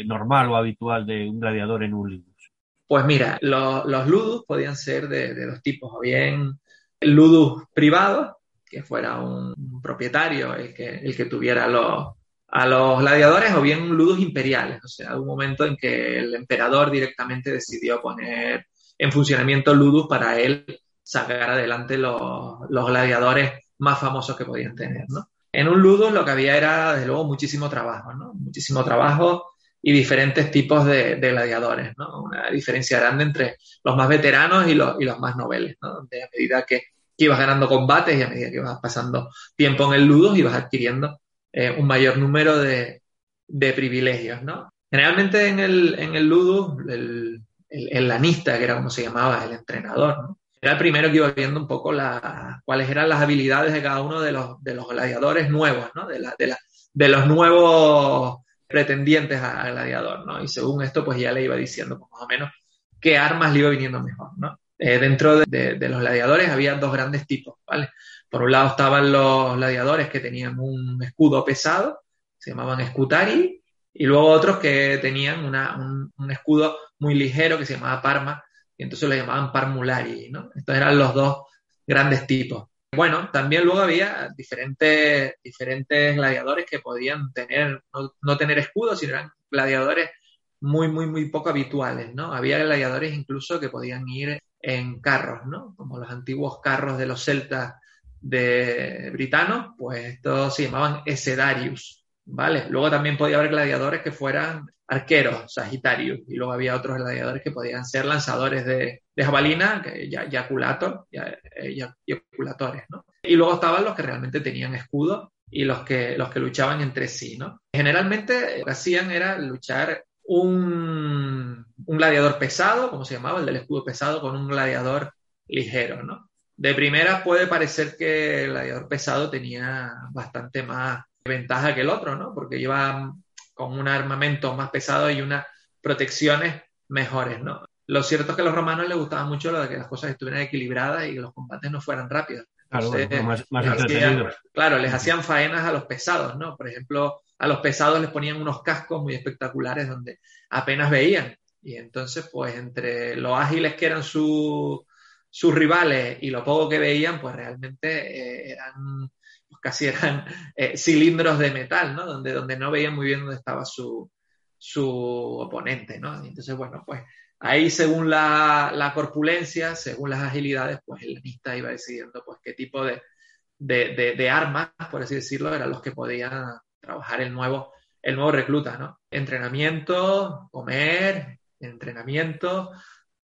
normal o habitual de un gladiador en un ludus? Pues mira, los, los ludus podían ser de, dos tipos, o bien ludus privados, que fuera un propietario el que, el que tuviera los, a los gladiadores o bien ludus imperiales. O sea, un momento en que el emperador directamente decidió poner en funcionamiento ludus para él sacar adelante los, gladiadores más famosos que podían tener, ¿no? En un ludus lo que había era, desde luego, muchísimo trabajo, ¿no? Muchísimo trabajo y diferentes tipos de, gladiadores, ¿no? Una diferencia grande entre los más veteranos y los, y los más noveles, ¿no? Donde a medida que, que, ibas ganando combates y a medida que ibas pasando tiempo en el ludus, ibas adquiriendo eh, un mayor número de, de, privilegios, ¿no? Generalmente en el, en el Ludus, el, el, lanista, que era como se llamaba, el entrenador, ¿no? Era el primero que iba viendo un poco la, cuáles eran las habilidades de cada uno de los, de los gladiadores nuevos, ¿no? De, la, de, la, de los nuevos pretendientes al gladiador, ¿no? Y según esto, pues ya le iba diciendo pues, más o menos qué armas le iba viniendo mejor, ¿no? Eh, dentro de, de, los gladiadores había dos grandes tipos, ¿vale? Por un lado estaban los gladiadores que tenían un escudo pesado, se llamaban escutari, y luego otros que tenían un, escudo muy ligero que se llamaba parma, y entonces lo llamaban parmulari, ¿no? Estos eran los dos grandes tipos. Bueno, también luego había diferentes, diferentes gladiadores que podían tener, no, tener escudos, sino eran gladiadores muy, muy, muy poco habituales, ¿no? Había gladiadores incluso que podían ir en carros, ¿no? Como los antiguos carros de los celtas de britanos, pues estos se llamaban Esedarius, ¿vale? Luego también podía haber gladiadores que fueran arqueros, Sagitarius, y luego había otros gladiadores que podían ser lanzadores de, jabalina, que, ya, yaculator, ya, yaculatores, ¿no? Y luego estaban los que realmente tenían escudo y los que, los que luchaban entre sí, ¿no? Generalmente lo que hacían era luchar un, un gladiador pesado, como se llamaba, el del escudo pesado, con un gladiador ligero, ¿no? de primera puede parecer que el gladiador pesado tenía bastante más ventaja que el otro, ¿no? Porque iba con un armamento más pesado y unas protecciones mejores, ¿no? Lo cierto es que a los romanos les gustaba mucho lo de que las cosas estuvieran equilibradas y que los combates no fueran rápidos. Claro, más, claro, les hacían faenas a los pesados, ¿no? Por ejemplo, a los pesados les ponían unos cascos muy espectaculares donde apenas veían. Y entonces, pues, entre lo ágiles que eran sus sus rivales y lo poco que veían, pues realmente eh, eran, casi eran eh, cilindros de metal, ¿no? Donde, donde no veían muy bien dónde estaba su, su oponente, ¿no? entonces, bueno, pues ahí según la, corpulencia, según las agilidades, pues el lanista iba decidiendo pues qué tipo de, de, armas, por así decirlo, eran los que podían trabajar el nuevo, el nuevo recluta, ¿no? Entrenamiento, comer, entrenamiento,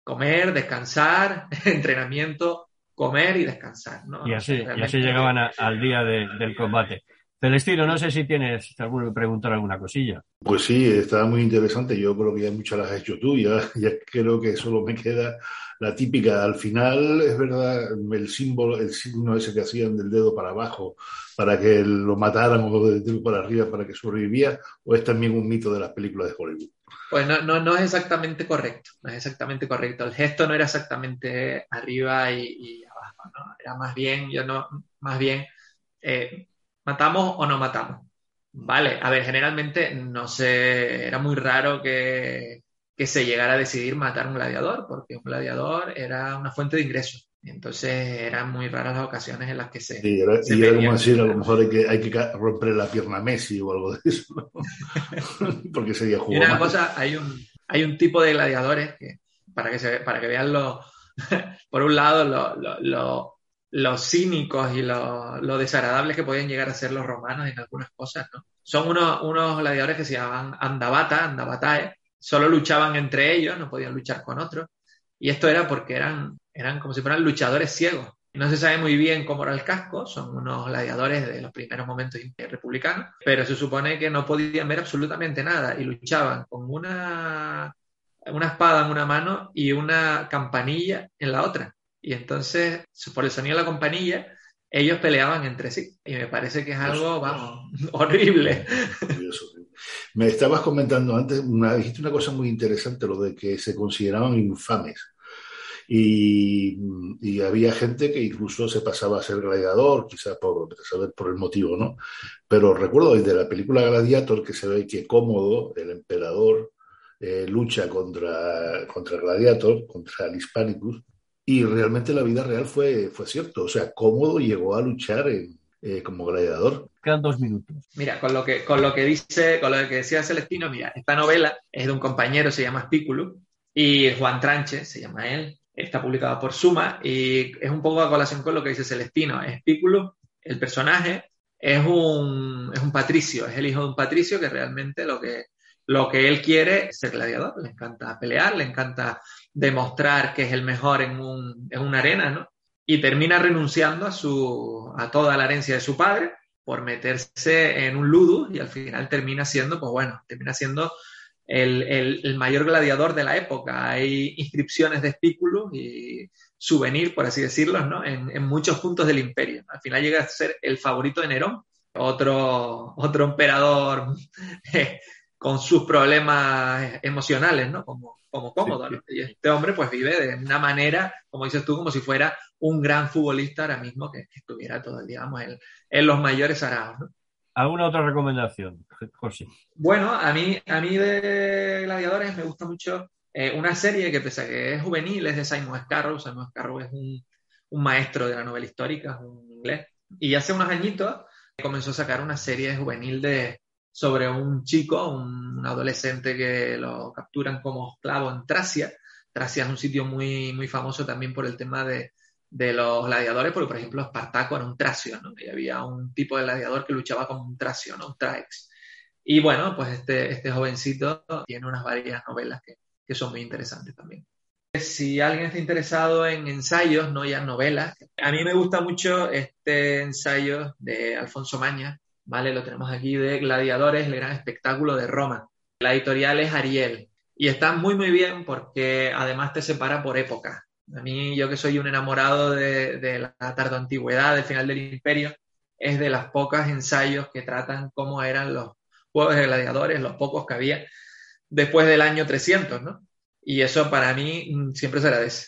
comer, descansar, entrenamiento, comer y descansar. ¿no? Y así, y así llegaban al día del combate. Celestino, no sé si tienes alguno que preguntar alguna cosilla. Pues sí, estaba muy interesante. Yo creo que ya muchas las has hecho tú. Ya, ya creo que solo me queda la típica. Al final, es verdad, el símbolo, el signo ese que hacían del dedo para abajo para que lo mataran o del dedo para arriba para que sobrevivía, o es también un mito de las películas de Hollywood. Pues no, no, no es exactamente correcto. No es exactamente correcto. El gesto no era exactamente arriba y, abajo, ¿no? Era más bien, yo no, más bien. Eh, ¿Matamos o no matamos? Vale, a ver, generalmente no sé, era muy raro que, se llegara a decidir matar un gladiador, porque un gladiador era una fuente de ingresos. Entonces eran muy raras las ocasiones en las que se. Sí, era, y era como decir, a lo mejor hay que, hay que romper la pierna a Messi o algo de eso, porque sería juego. Y una cosa, hay un, hay un tipo de gladiadores que, para que, se, para que vean lo, por un lado, lo, lo los cínicos y lo, desagradables que podían llegar a ser los romanos en algunas cosas. Son unos, unos gladiadores que se llamaban andabata, andabatae, solo luchaban entre ellos, no podían luchar con otros, y esto era porque eran, eran como si fueran luchadores ciegos. No se sabe muy bien cómo era el casco, son unos gladiadores de los primeros momentos republicanos, pero se supone que no podían ver absolutamente nada y luchaban con una, una espada en una mano y una campanilla en la otra. Y entonces, por el sonido de la campanilla, ellos peleaban entre sí. Y me parece que es algo, vamos, horrible. Me estabas comentando antes, una, dijiste una cosa muy interesante, lo de que se consideraban infames. Y, y, había gente que incluso se pasaba a ser gladiador, quizás por saber por el motivo, ¿no? Pero recuerdo desde la película Gladiator que se ve que Cómodo, el emperador, eh, lucha contra, contra Gladiator, contra el Hispanicus, y realmente la vida real fue, fue cierto. O sea, cómodo llegó a luchar eh, como gladiador. Quedan dos minutos. Mira, con lo que, con lo que dice, con lo que decía Celestino, mira, esta novela es de un compañero, se llama Spículo, y Juan Tranche, se llama él, está publicada por Suma, y es un poco a colación con lo que dice Celestino. Spículo, el personaje, es un, es un patricio, es el hijo de un patricio que realmente lo que, lo que él quiere es ser gladiador, le encanta pelear, le encanta demostrar que es el mejor en, un, en una arena, ¿no? Y termina renunciando a, su, a toda la herencia de su padre por meterse en un ludo y al final termina siendo, pues bueno, termina siendo el, el, mayor gladiador de la época. Hay inscripciones de espículos y souvenir, por así decirlo, ¿no? en, en, muchos puntos del imperio. Al final llega a ser el favorito de Nerón, otro, otro emperador eh, con sus problemas emocionales, ¿no? Como, como cómodo. Y este hombre pues vive de una manera, como dices tú, como si fuera un gran futbolista ahora mismo que, estuviera todo el día, digamos, en, en los mayores araos. ¿Alguna otra recomendación, José? Bueno, a mí, a mí de Gladiadores me gusta mucho eh, una serie que pese a que es juvenil, es de Simon Scarrow. Simon Scarrow es un, un maestro de la novela histórica, un inglés. Y hace unos añitos comenzó a sacar una serie juvenil de, sobre un chico, un, adolescente que lo capturan como esclavo en Tracia. Tracia es un sitio muy, muy famoso también por el tema de, de los gladiadores, porque por ejemplo Espartaco era un tracio, ¿no? Y había un tipo de gladiador que luchaba como un tracio, ¿no? Un traex. Y bueno, pues este, este jovencito tiene unas varias novelas que, que son muy interesantes también. Si alguien está interesado en ensayos, no ya novelas, a mí me gusta mucho este ensayo de Alfonso Maña, ¿vale? Lo tenemos aquí de Gladiadores, el gran espectáculo de Roma. La editorial es Ariel. Y está muy, muy bien porque además te separa por época. A mí, yo que soy un enamorado de, la tardo antigüedad, del final del imperio, es de las pocas ensayos que tratan cómo eran los juegos de gladiadores, los pocos que había después del año 300, ¿no? Y eso para mí mm, siempre se agradece.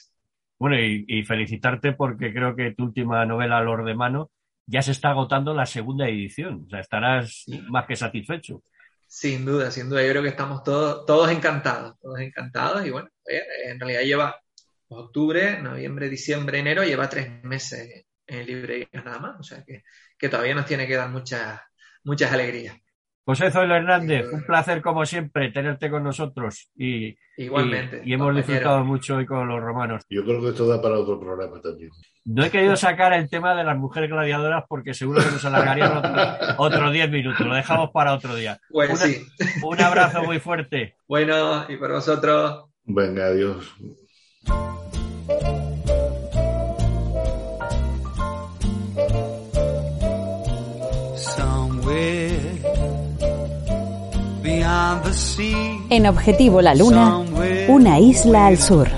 Bueno, y, y felicitarte porque creo que tu última novela, Lord de Mano, ya se está agotando la segunda edición. O sea, estarás más que satisfecho. Sin duda, sin duda. Yo creo que estamos todos, todos encantados, todos encantados. Y bueno, en realidad lleva octubre, noviembre, diciembre, enero, lleva tres meses en librerías nada más. O sea que, que todavía nos tiene que dar muchas, muchas alegrías. José Zoilo Hernández, un placer como siempre tenerte con nosotros y, Igualmente, y, hemos disfrutado mucho hoy con los romanos. Yo creo que esto da para otro programa también. No he querido sacar el tema de las mujeres gladiadoras porque seguro que nos alargarían otros otro 10 minutos. Lo dejamos para otro día. Pues sí. Un abrazo muy fuerte. Bueno, y para vosotros. Venga, adiós. En Objetivo La Luna, una isla al sur.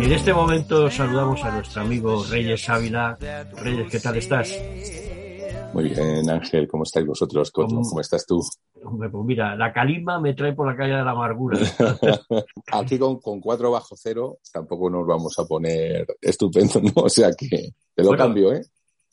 Y en este momento saludamos a nuestro amigo Reyes Ávila. Reyes, ¿qué tal estás? Muy bien, Ángel, ¿cómo estáis vosotros? ¿Cómo, ¿Cómo estás tú? pues mira, la calima me trae por la calle de la amargura. Aquí con, con cuatro bajo cero tampoco nos vamos a poner estupendo, ¿no? O sea que te lo cambio, ¿eh?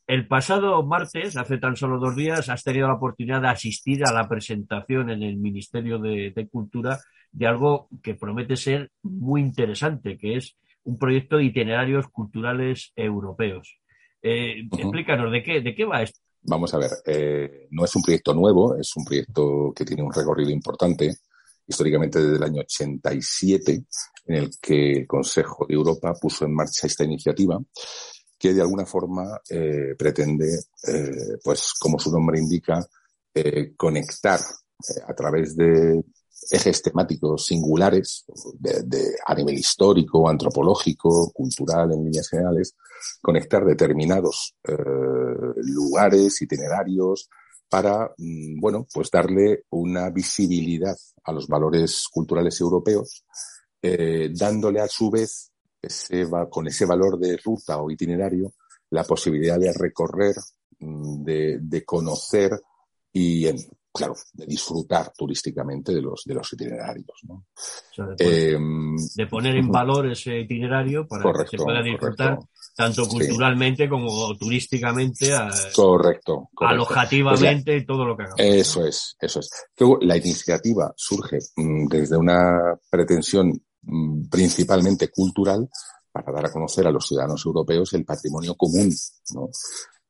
El pasado martes, hace tan solo dos días, has tenido la oportunidad de asistir a la presentación en el Ministerio de, Cultura de algo que promete ser muy interesante, que es un proyecto de itinerarios culturales europeos. Eh, explícanos, ¿de qué, ¿de qué va esto? Vamos a ver, eh, no es un proyecto nuevo, es un proyecto que tiene un recorrido importante, históricamente desde el año 87, en el que el Consejo de Europa puso en marcha esta iniciativa que de alguna forma eh, pretende, eh, pues como su nombre indica, conectar a través de ejes temáticos singulares de, a nivel histórico, antropológico, cultural en líneas generales, conectar determinados eh, lugares, itinerarios, para, mm, bueno, pues darle una visibilidad a los valores culturales europeos, eh, dándole a su vez, ese, con ese valor de ruta o itinerario, la posibilidad de recorrer, mm, de, de conocer y en, claro, de disfrutar turísticamente de los, de los itinerarios. ¿no? Em, de, poner en valor ese itinerario para que se pueda disfrutar tanto culturalmente como turísticamente, correcto, alojativamente y todo lo que hagamos. Eso es, eso es. la iniciativa surge mm, desde una pretensión principalmente cultural para dar a conocer a los ciudadanos europeos el patrimonio común. ¿no?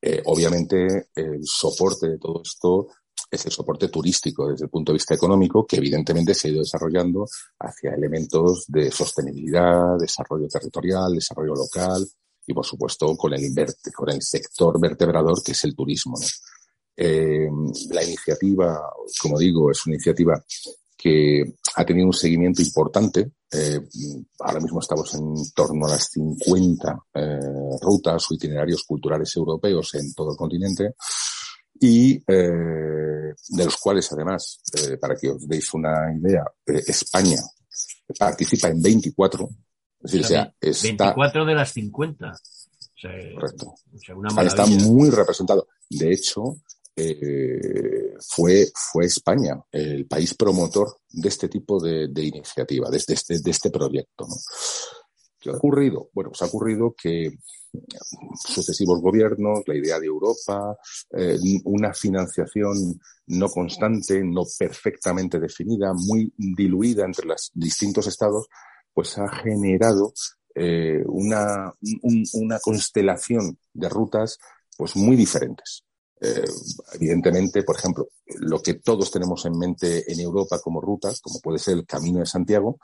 Eh, obviamente, el soporte de todo esto es el soporte turístico desde el punto de vista económico, que evidentemente se ha ido desarrollando hacia elementos de sostenibilidad, desarrollo territorial, desarrollo local y, por supuesto, con el, con el sector vertebrador que es el turismo. Eh, la iniciativa, como digo, es una iniciativa que ha tenido un seguimiento importante. Eh, ahora mismo estamos en torno a las 50 eh, rutas o itinerarios culturales europeos en todo el continente y eh, de los cuales además, eh, para que os deis una idea, eh, España participa en 24. Es decir, o sea, está, 24 de las 50. correcto. está muy representado. De hecho, fue, fue España el país promotor de este tipo de, iniciativa, de este, de este proyecto. ¿no? ¿Qué ha ocurrido? Bueno, pues ha ocurrido que sucesivos gobiernos, la idea de Europa, eh, una financiación no constante, no perfectamente definida, muy diluida entre los distintos estados, pues ha generado eh, una, una constelación de rutas pues muy diferentes. Eh, evidentemente, por ejemplo, lo que todos tenemos en mente en Europa como rutas, como puede ser el Camino de Santiago,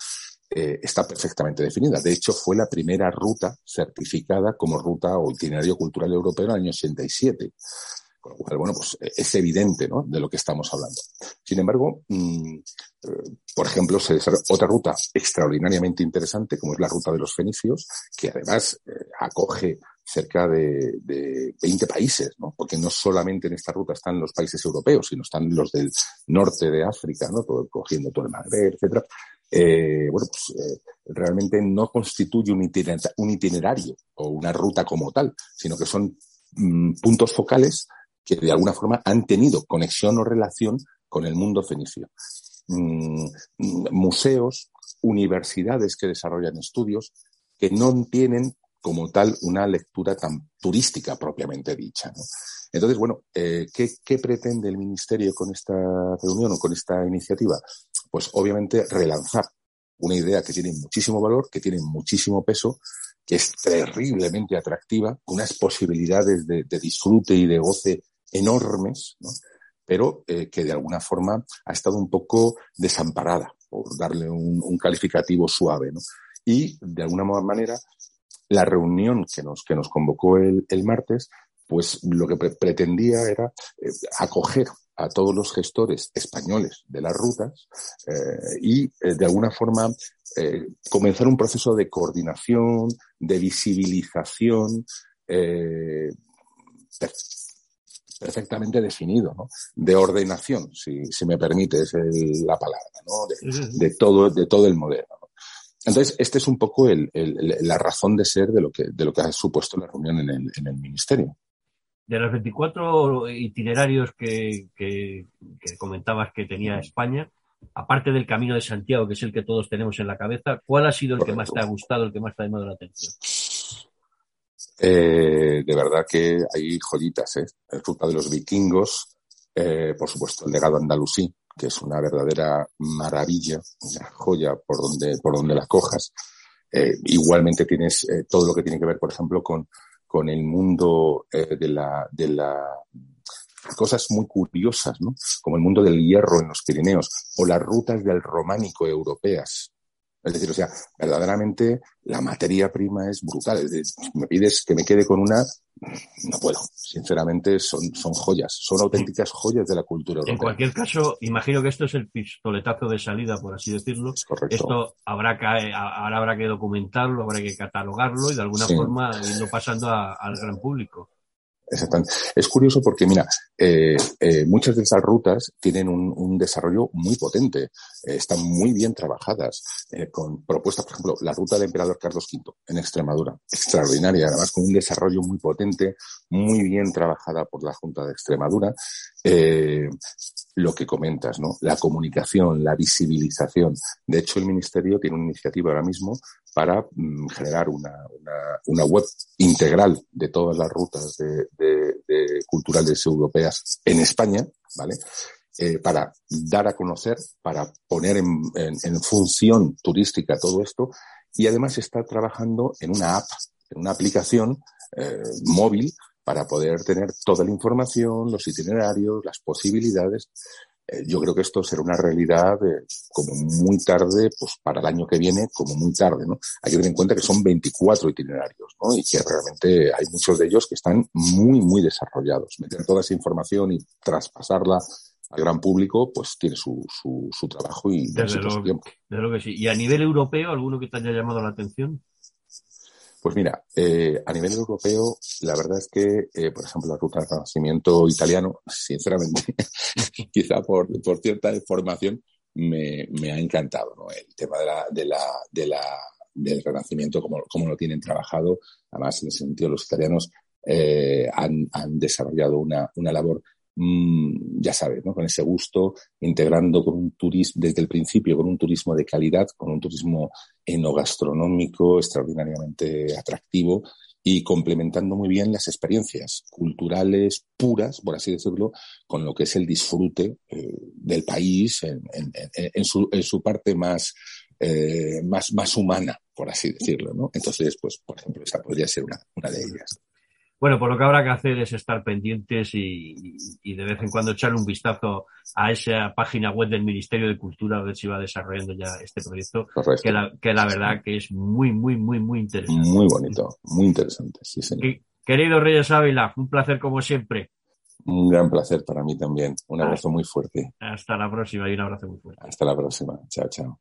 eh, está perfectamente definida. De hecho, fue la primera ruta certificada como ruta o itinerario cultural europeo en el año 87. Con lo cual, bueno, pues eh, es evidente ¿no? de lo que estamos hablando. Sin embargo, mm, eh, por ejemplo, se otra ruta extraordinariamente interesante, como es la ruta de los fenicios, que además acoge cerca de, de, 20 países, ¿no? Porque no solamente en esta ruta están los países europeos, sino están los del norte de África, ¿no? Cogiendo todo el Magreb, etcétera eh, bueno, pues eh, realmente no constituye un itinerario, o una ruta como tal, sino que son mm, puntos focales que de alguna forma han tenido conexión o relación con el mundo fenicio. Mm, mm, museos, universidades que desarrollan estudios que no tienen como tal una lectura tan turística propiamente dicha. Entonces, bueno, eh, ¿qué, ¿qué, pretende el Ministerio con esta reunión o con esta iniciativa? Pues obviamente relanzar una idea que tiene muchísimo valor, que tiene muchísimo peso que es terriblemente atractiva, unas posibilidades de, disfrute y de goce enormes, pero eh, que de alguna forma ha estado un poco desamparada, por darle un, calificativo suave. Y de alguna manera, la reunión que nos, que nos convocó el, martes, pues lo que pretendía era eh, acoger a todos los gestores españoles de las rutas eh, y de alguna forma comenzar un proceso de coordinación, de visibilización perfectamente definido, ¿no? de ordenación, si, si me permite es la palabra, ¿no? de, todo, de todo el modelo. Entonces, esta es un poco el, la razón de ser de lo que, de lo que ha supuesto la reunión en el, en el Ministerio de los 24 itinerarios que, comentabas que tenía España, aparte del Camino de Santiago, que es el que todos tenemos en la cabeza, ¿cuál ha sido el que más te ha gustado, el que más te ha llamado la atención? Eh, de verdad que hay joyitas, ¿eh? El de los Vikingos, eh, por supuesto el legado andalusí, que es una verdadera maravilla, una joya por donde, por donde la cojas. Eh, igualmente tienes todo lo que tiene que ver, por ejemplo, con con el mundo eh, de la, de la cosas muy curiosas, ¿no? Como el mundo del hierro en los Pirineos o las rutas del románico europeas. Es decir, o sea, verdaderamente la materia prima es brutal. Es decir, me pides que me quede con una, no puedo. Sinceramente, son, son joyas, son auténticas joyas de la cultura europea. En cualquier caso, imagino que esto es el pistoletazo de salida, por así decirlo. correcto. Esto habrá que, ahora habrá que documentarlo, habrá que catalogarlo y de alguna forma irlo pasando al gran público. Exactamente. Es curioso porque, mira, eh, eh, muchas de esas rutas tienen un, desarrollo muy potente, eh, están muy bien trabajadas, con propuestas, por ejemplo, la ruta del emperador Carlos V en Extremadura, extraordinaria, además con un desarrollo muy potente, muy bien trabajada por la Junta de Extremadura. Lo que comentas, ¿no? La comunicación, la visibilización. De hecho, el Ministerio tiene una iniciativa ahora mismo para mm, generar una, una, web integral de todas las rutas de, culturales europeas en España, ¿vale? Eh, para dar a conocer, para poner en, en, función turística todo esto y además está trabajando en una app, en una aplicación eh, móvil para poder tener toda la información, los itinerarios, las posibilidades eh, yo creo que esto será una realidad como muy tarde, pues para el año que viene, como muy tarde, ¿no? Hay que tener en cuenta que son 24 itinerarios, ¿no? Y que realmente hay muchos de ellos que están muy, muy desarrollados. Meter toda esa información y traspasarla al gran público, pues tiene su, su, su trabajo y desde lo, tiempo. Desde lo que sí. ¿Y a nivel europeo, alguno que te haya llamado la atención? Pues mira, eh, a nivel europeo, la verdad es que, eh, por ejemplo, la ruta del Renacimiento italiano, sinceramente, quizá por, por cierta información, me, me, ha encantado, ¿no? El tema de la, de la, de la, del Renacimiento, como, como lo tienen trabajado. Además, en ese sentido, los italianos eh, han, han desarrollado una, una labor Mm, ya sabes, ¿no? Con ese gusto, integrando con un turismo, desde el principio, con un turismo de calidad, con un turismo enogastronómico extraordinariamente atractivo y complementando muy bien las experiencias culturales puras, por así decirlo, con lo que es el disfrute eh, del país en, su, parte más, eh, más, más humana, por así decirlo, ¿no? Entonces, pues, por ejemplo, esa podría ser una, una de ellas. Bueno, pues lo que habrá que hacer es estar pendientes y, de vez en cuando echar un vistazo a esa página web del Ministerio de Cultura, a ver si va desarrollando ya este proyecto, que la, que la, verdad que es muy, muy, muy, muy interesante. Muy bonito, muy interesante, sí, señor. Querido Reyes Ávila, un placer como siempre. Un gran placer para mí también. Un abrazo muy fuerte. Hasta la próxima y un abrazo muy fuerte. Hasta la próxima. Chao, chao.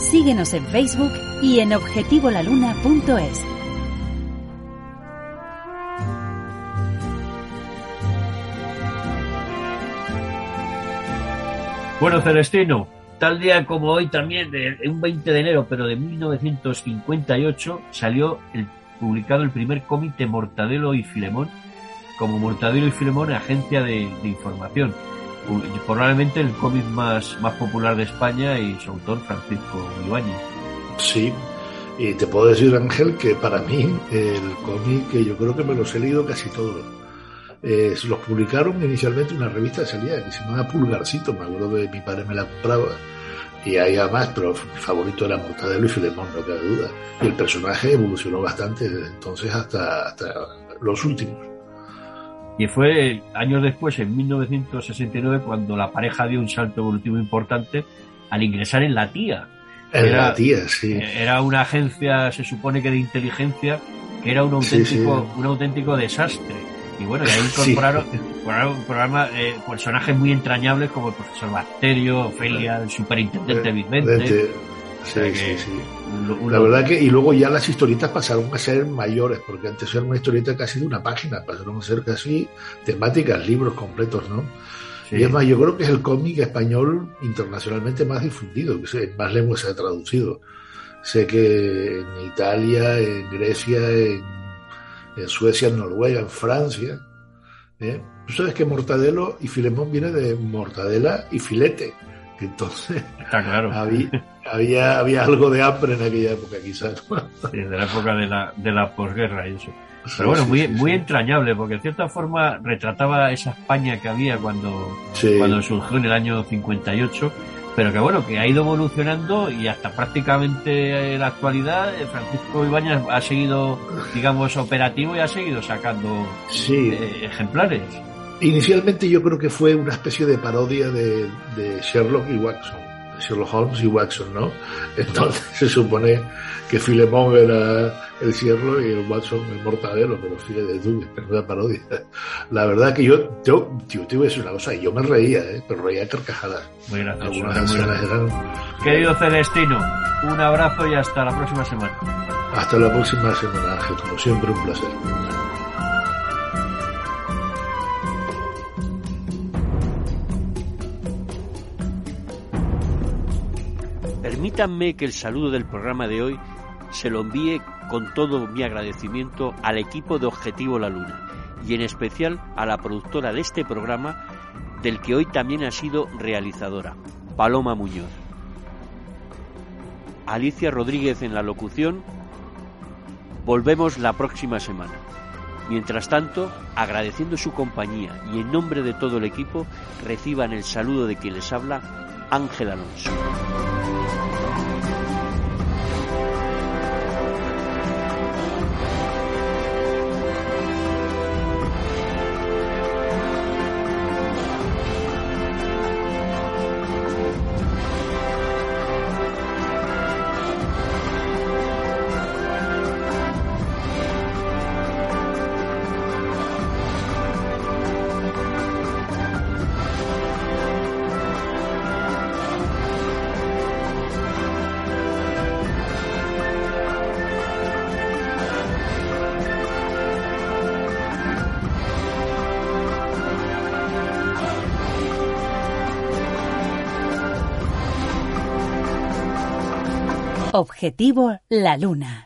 Síguenos en Facebook y en objetivolaluna.es. Bueno, Celestino, tal día como hoy también, un 20 de enero, pero de 1958, salió el, publicado el primer cómic de Mortadelo y Filemón, como Mortadelo y Filemón, agencia de información probablemente el cómic más, más popular de España y su autor Francisco Ibáñez. Sí, y te puedo decir, Ángel, que para mí el cómic, que yo creo que me lo he leído casi todo. eh, los publicaron inicialmente en una revista de salida que se llamaba Pulgarcito, me acuerdo de mi padre me la compraba y ahí además, pero mi favorito era Mortadelo y Filemón, no cabe duda. Y el personaje evolucionó bastante desde entonces hasta, hasta los últimos. Y fue años después, en 1969, cuando la pareja dio un salto evolutivo importante al ingresar en La Tía. En La sí. Era una agencia, se supone que de inteligencia, que era un auténtico, un auténtico desastre. Y bueno, y ahí incorporaron, programa, eh, personajes muy entrañables como el profesor Bacterio, Ofelia, el superintendente Vicente. Sí, sí, sí. La verdad que, y luego ya las historietas pasaron a ser mayores, porque antes era una historieta casi de una página, pasaron a ser casi temáticas, libros completos, ¿no? Y es más, yo creo que es el cómic español internacionalmente más difundido, que en más lenguas se ha traducido. Sé que en Italia, en Grecia, en, Suecia, en Noruega, en Francia. ¿eh? Tú sabes que Mortadelo y Filemón viene de mortadela y filete. Entonces, Está claro. había, había, algo de hambre en aquella época, quizás. Sí, de la época de la, de la posguerra y eso. Pero bueno, muy, muy entrañable, porque de cierta forma retrataba esa España que había cuando, cuando surgió en el año 58, pero que bueno, que ha ido evolucionando y hasta prácticamente en la actualidad eh, Francisco Ibáñez ha seguido, digamos, operativo y ha seguido sacando eh, ejemplares. Inicialmente yo creo que fue una especie de parodia de, de Sherlock y Watson, de Sherlock Holmes y Watson, ¿no? Entonces se supone que Filemón era el Sherlock y el Watson el Mortadelo, pero fíjate tú, es una parodia. La verdad que yo, yo, tío, te voy a decir una cosa, yo me reía, ¿eh? pero reía carcajadas. Muy gracioso. Querido Celestino, un abrazo y hasta la próxima semana. Hasta la próxima semana, Ángel, como siempre un placer. Permítanme que el saludo del programa de hoy se lo envíe con todo mi agradecimiento al equipo de Objetivo La Luna y en especial a la productora de este programa del que hoy también ha sido realizadora, Paloma Muñoz. Alicia Rodríguez en la locución. Volvemos la próxima semana. Mientras tanto, agradeciendo su compañía y en nombre de todo el equipo, reciban el saludo de quien les habla, Ángel Alonso. Objetivo La Luna.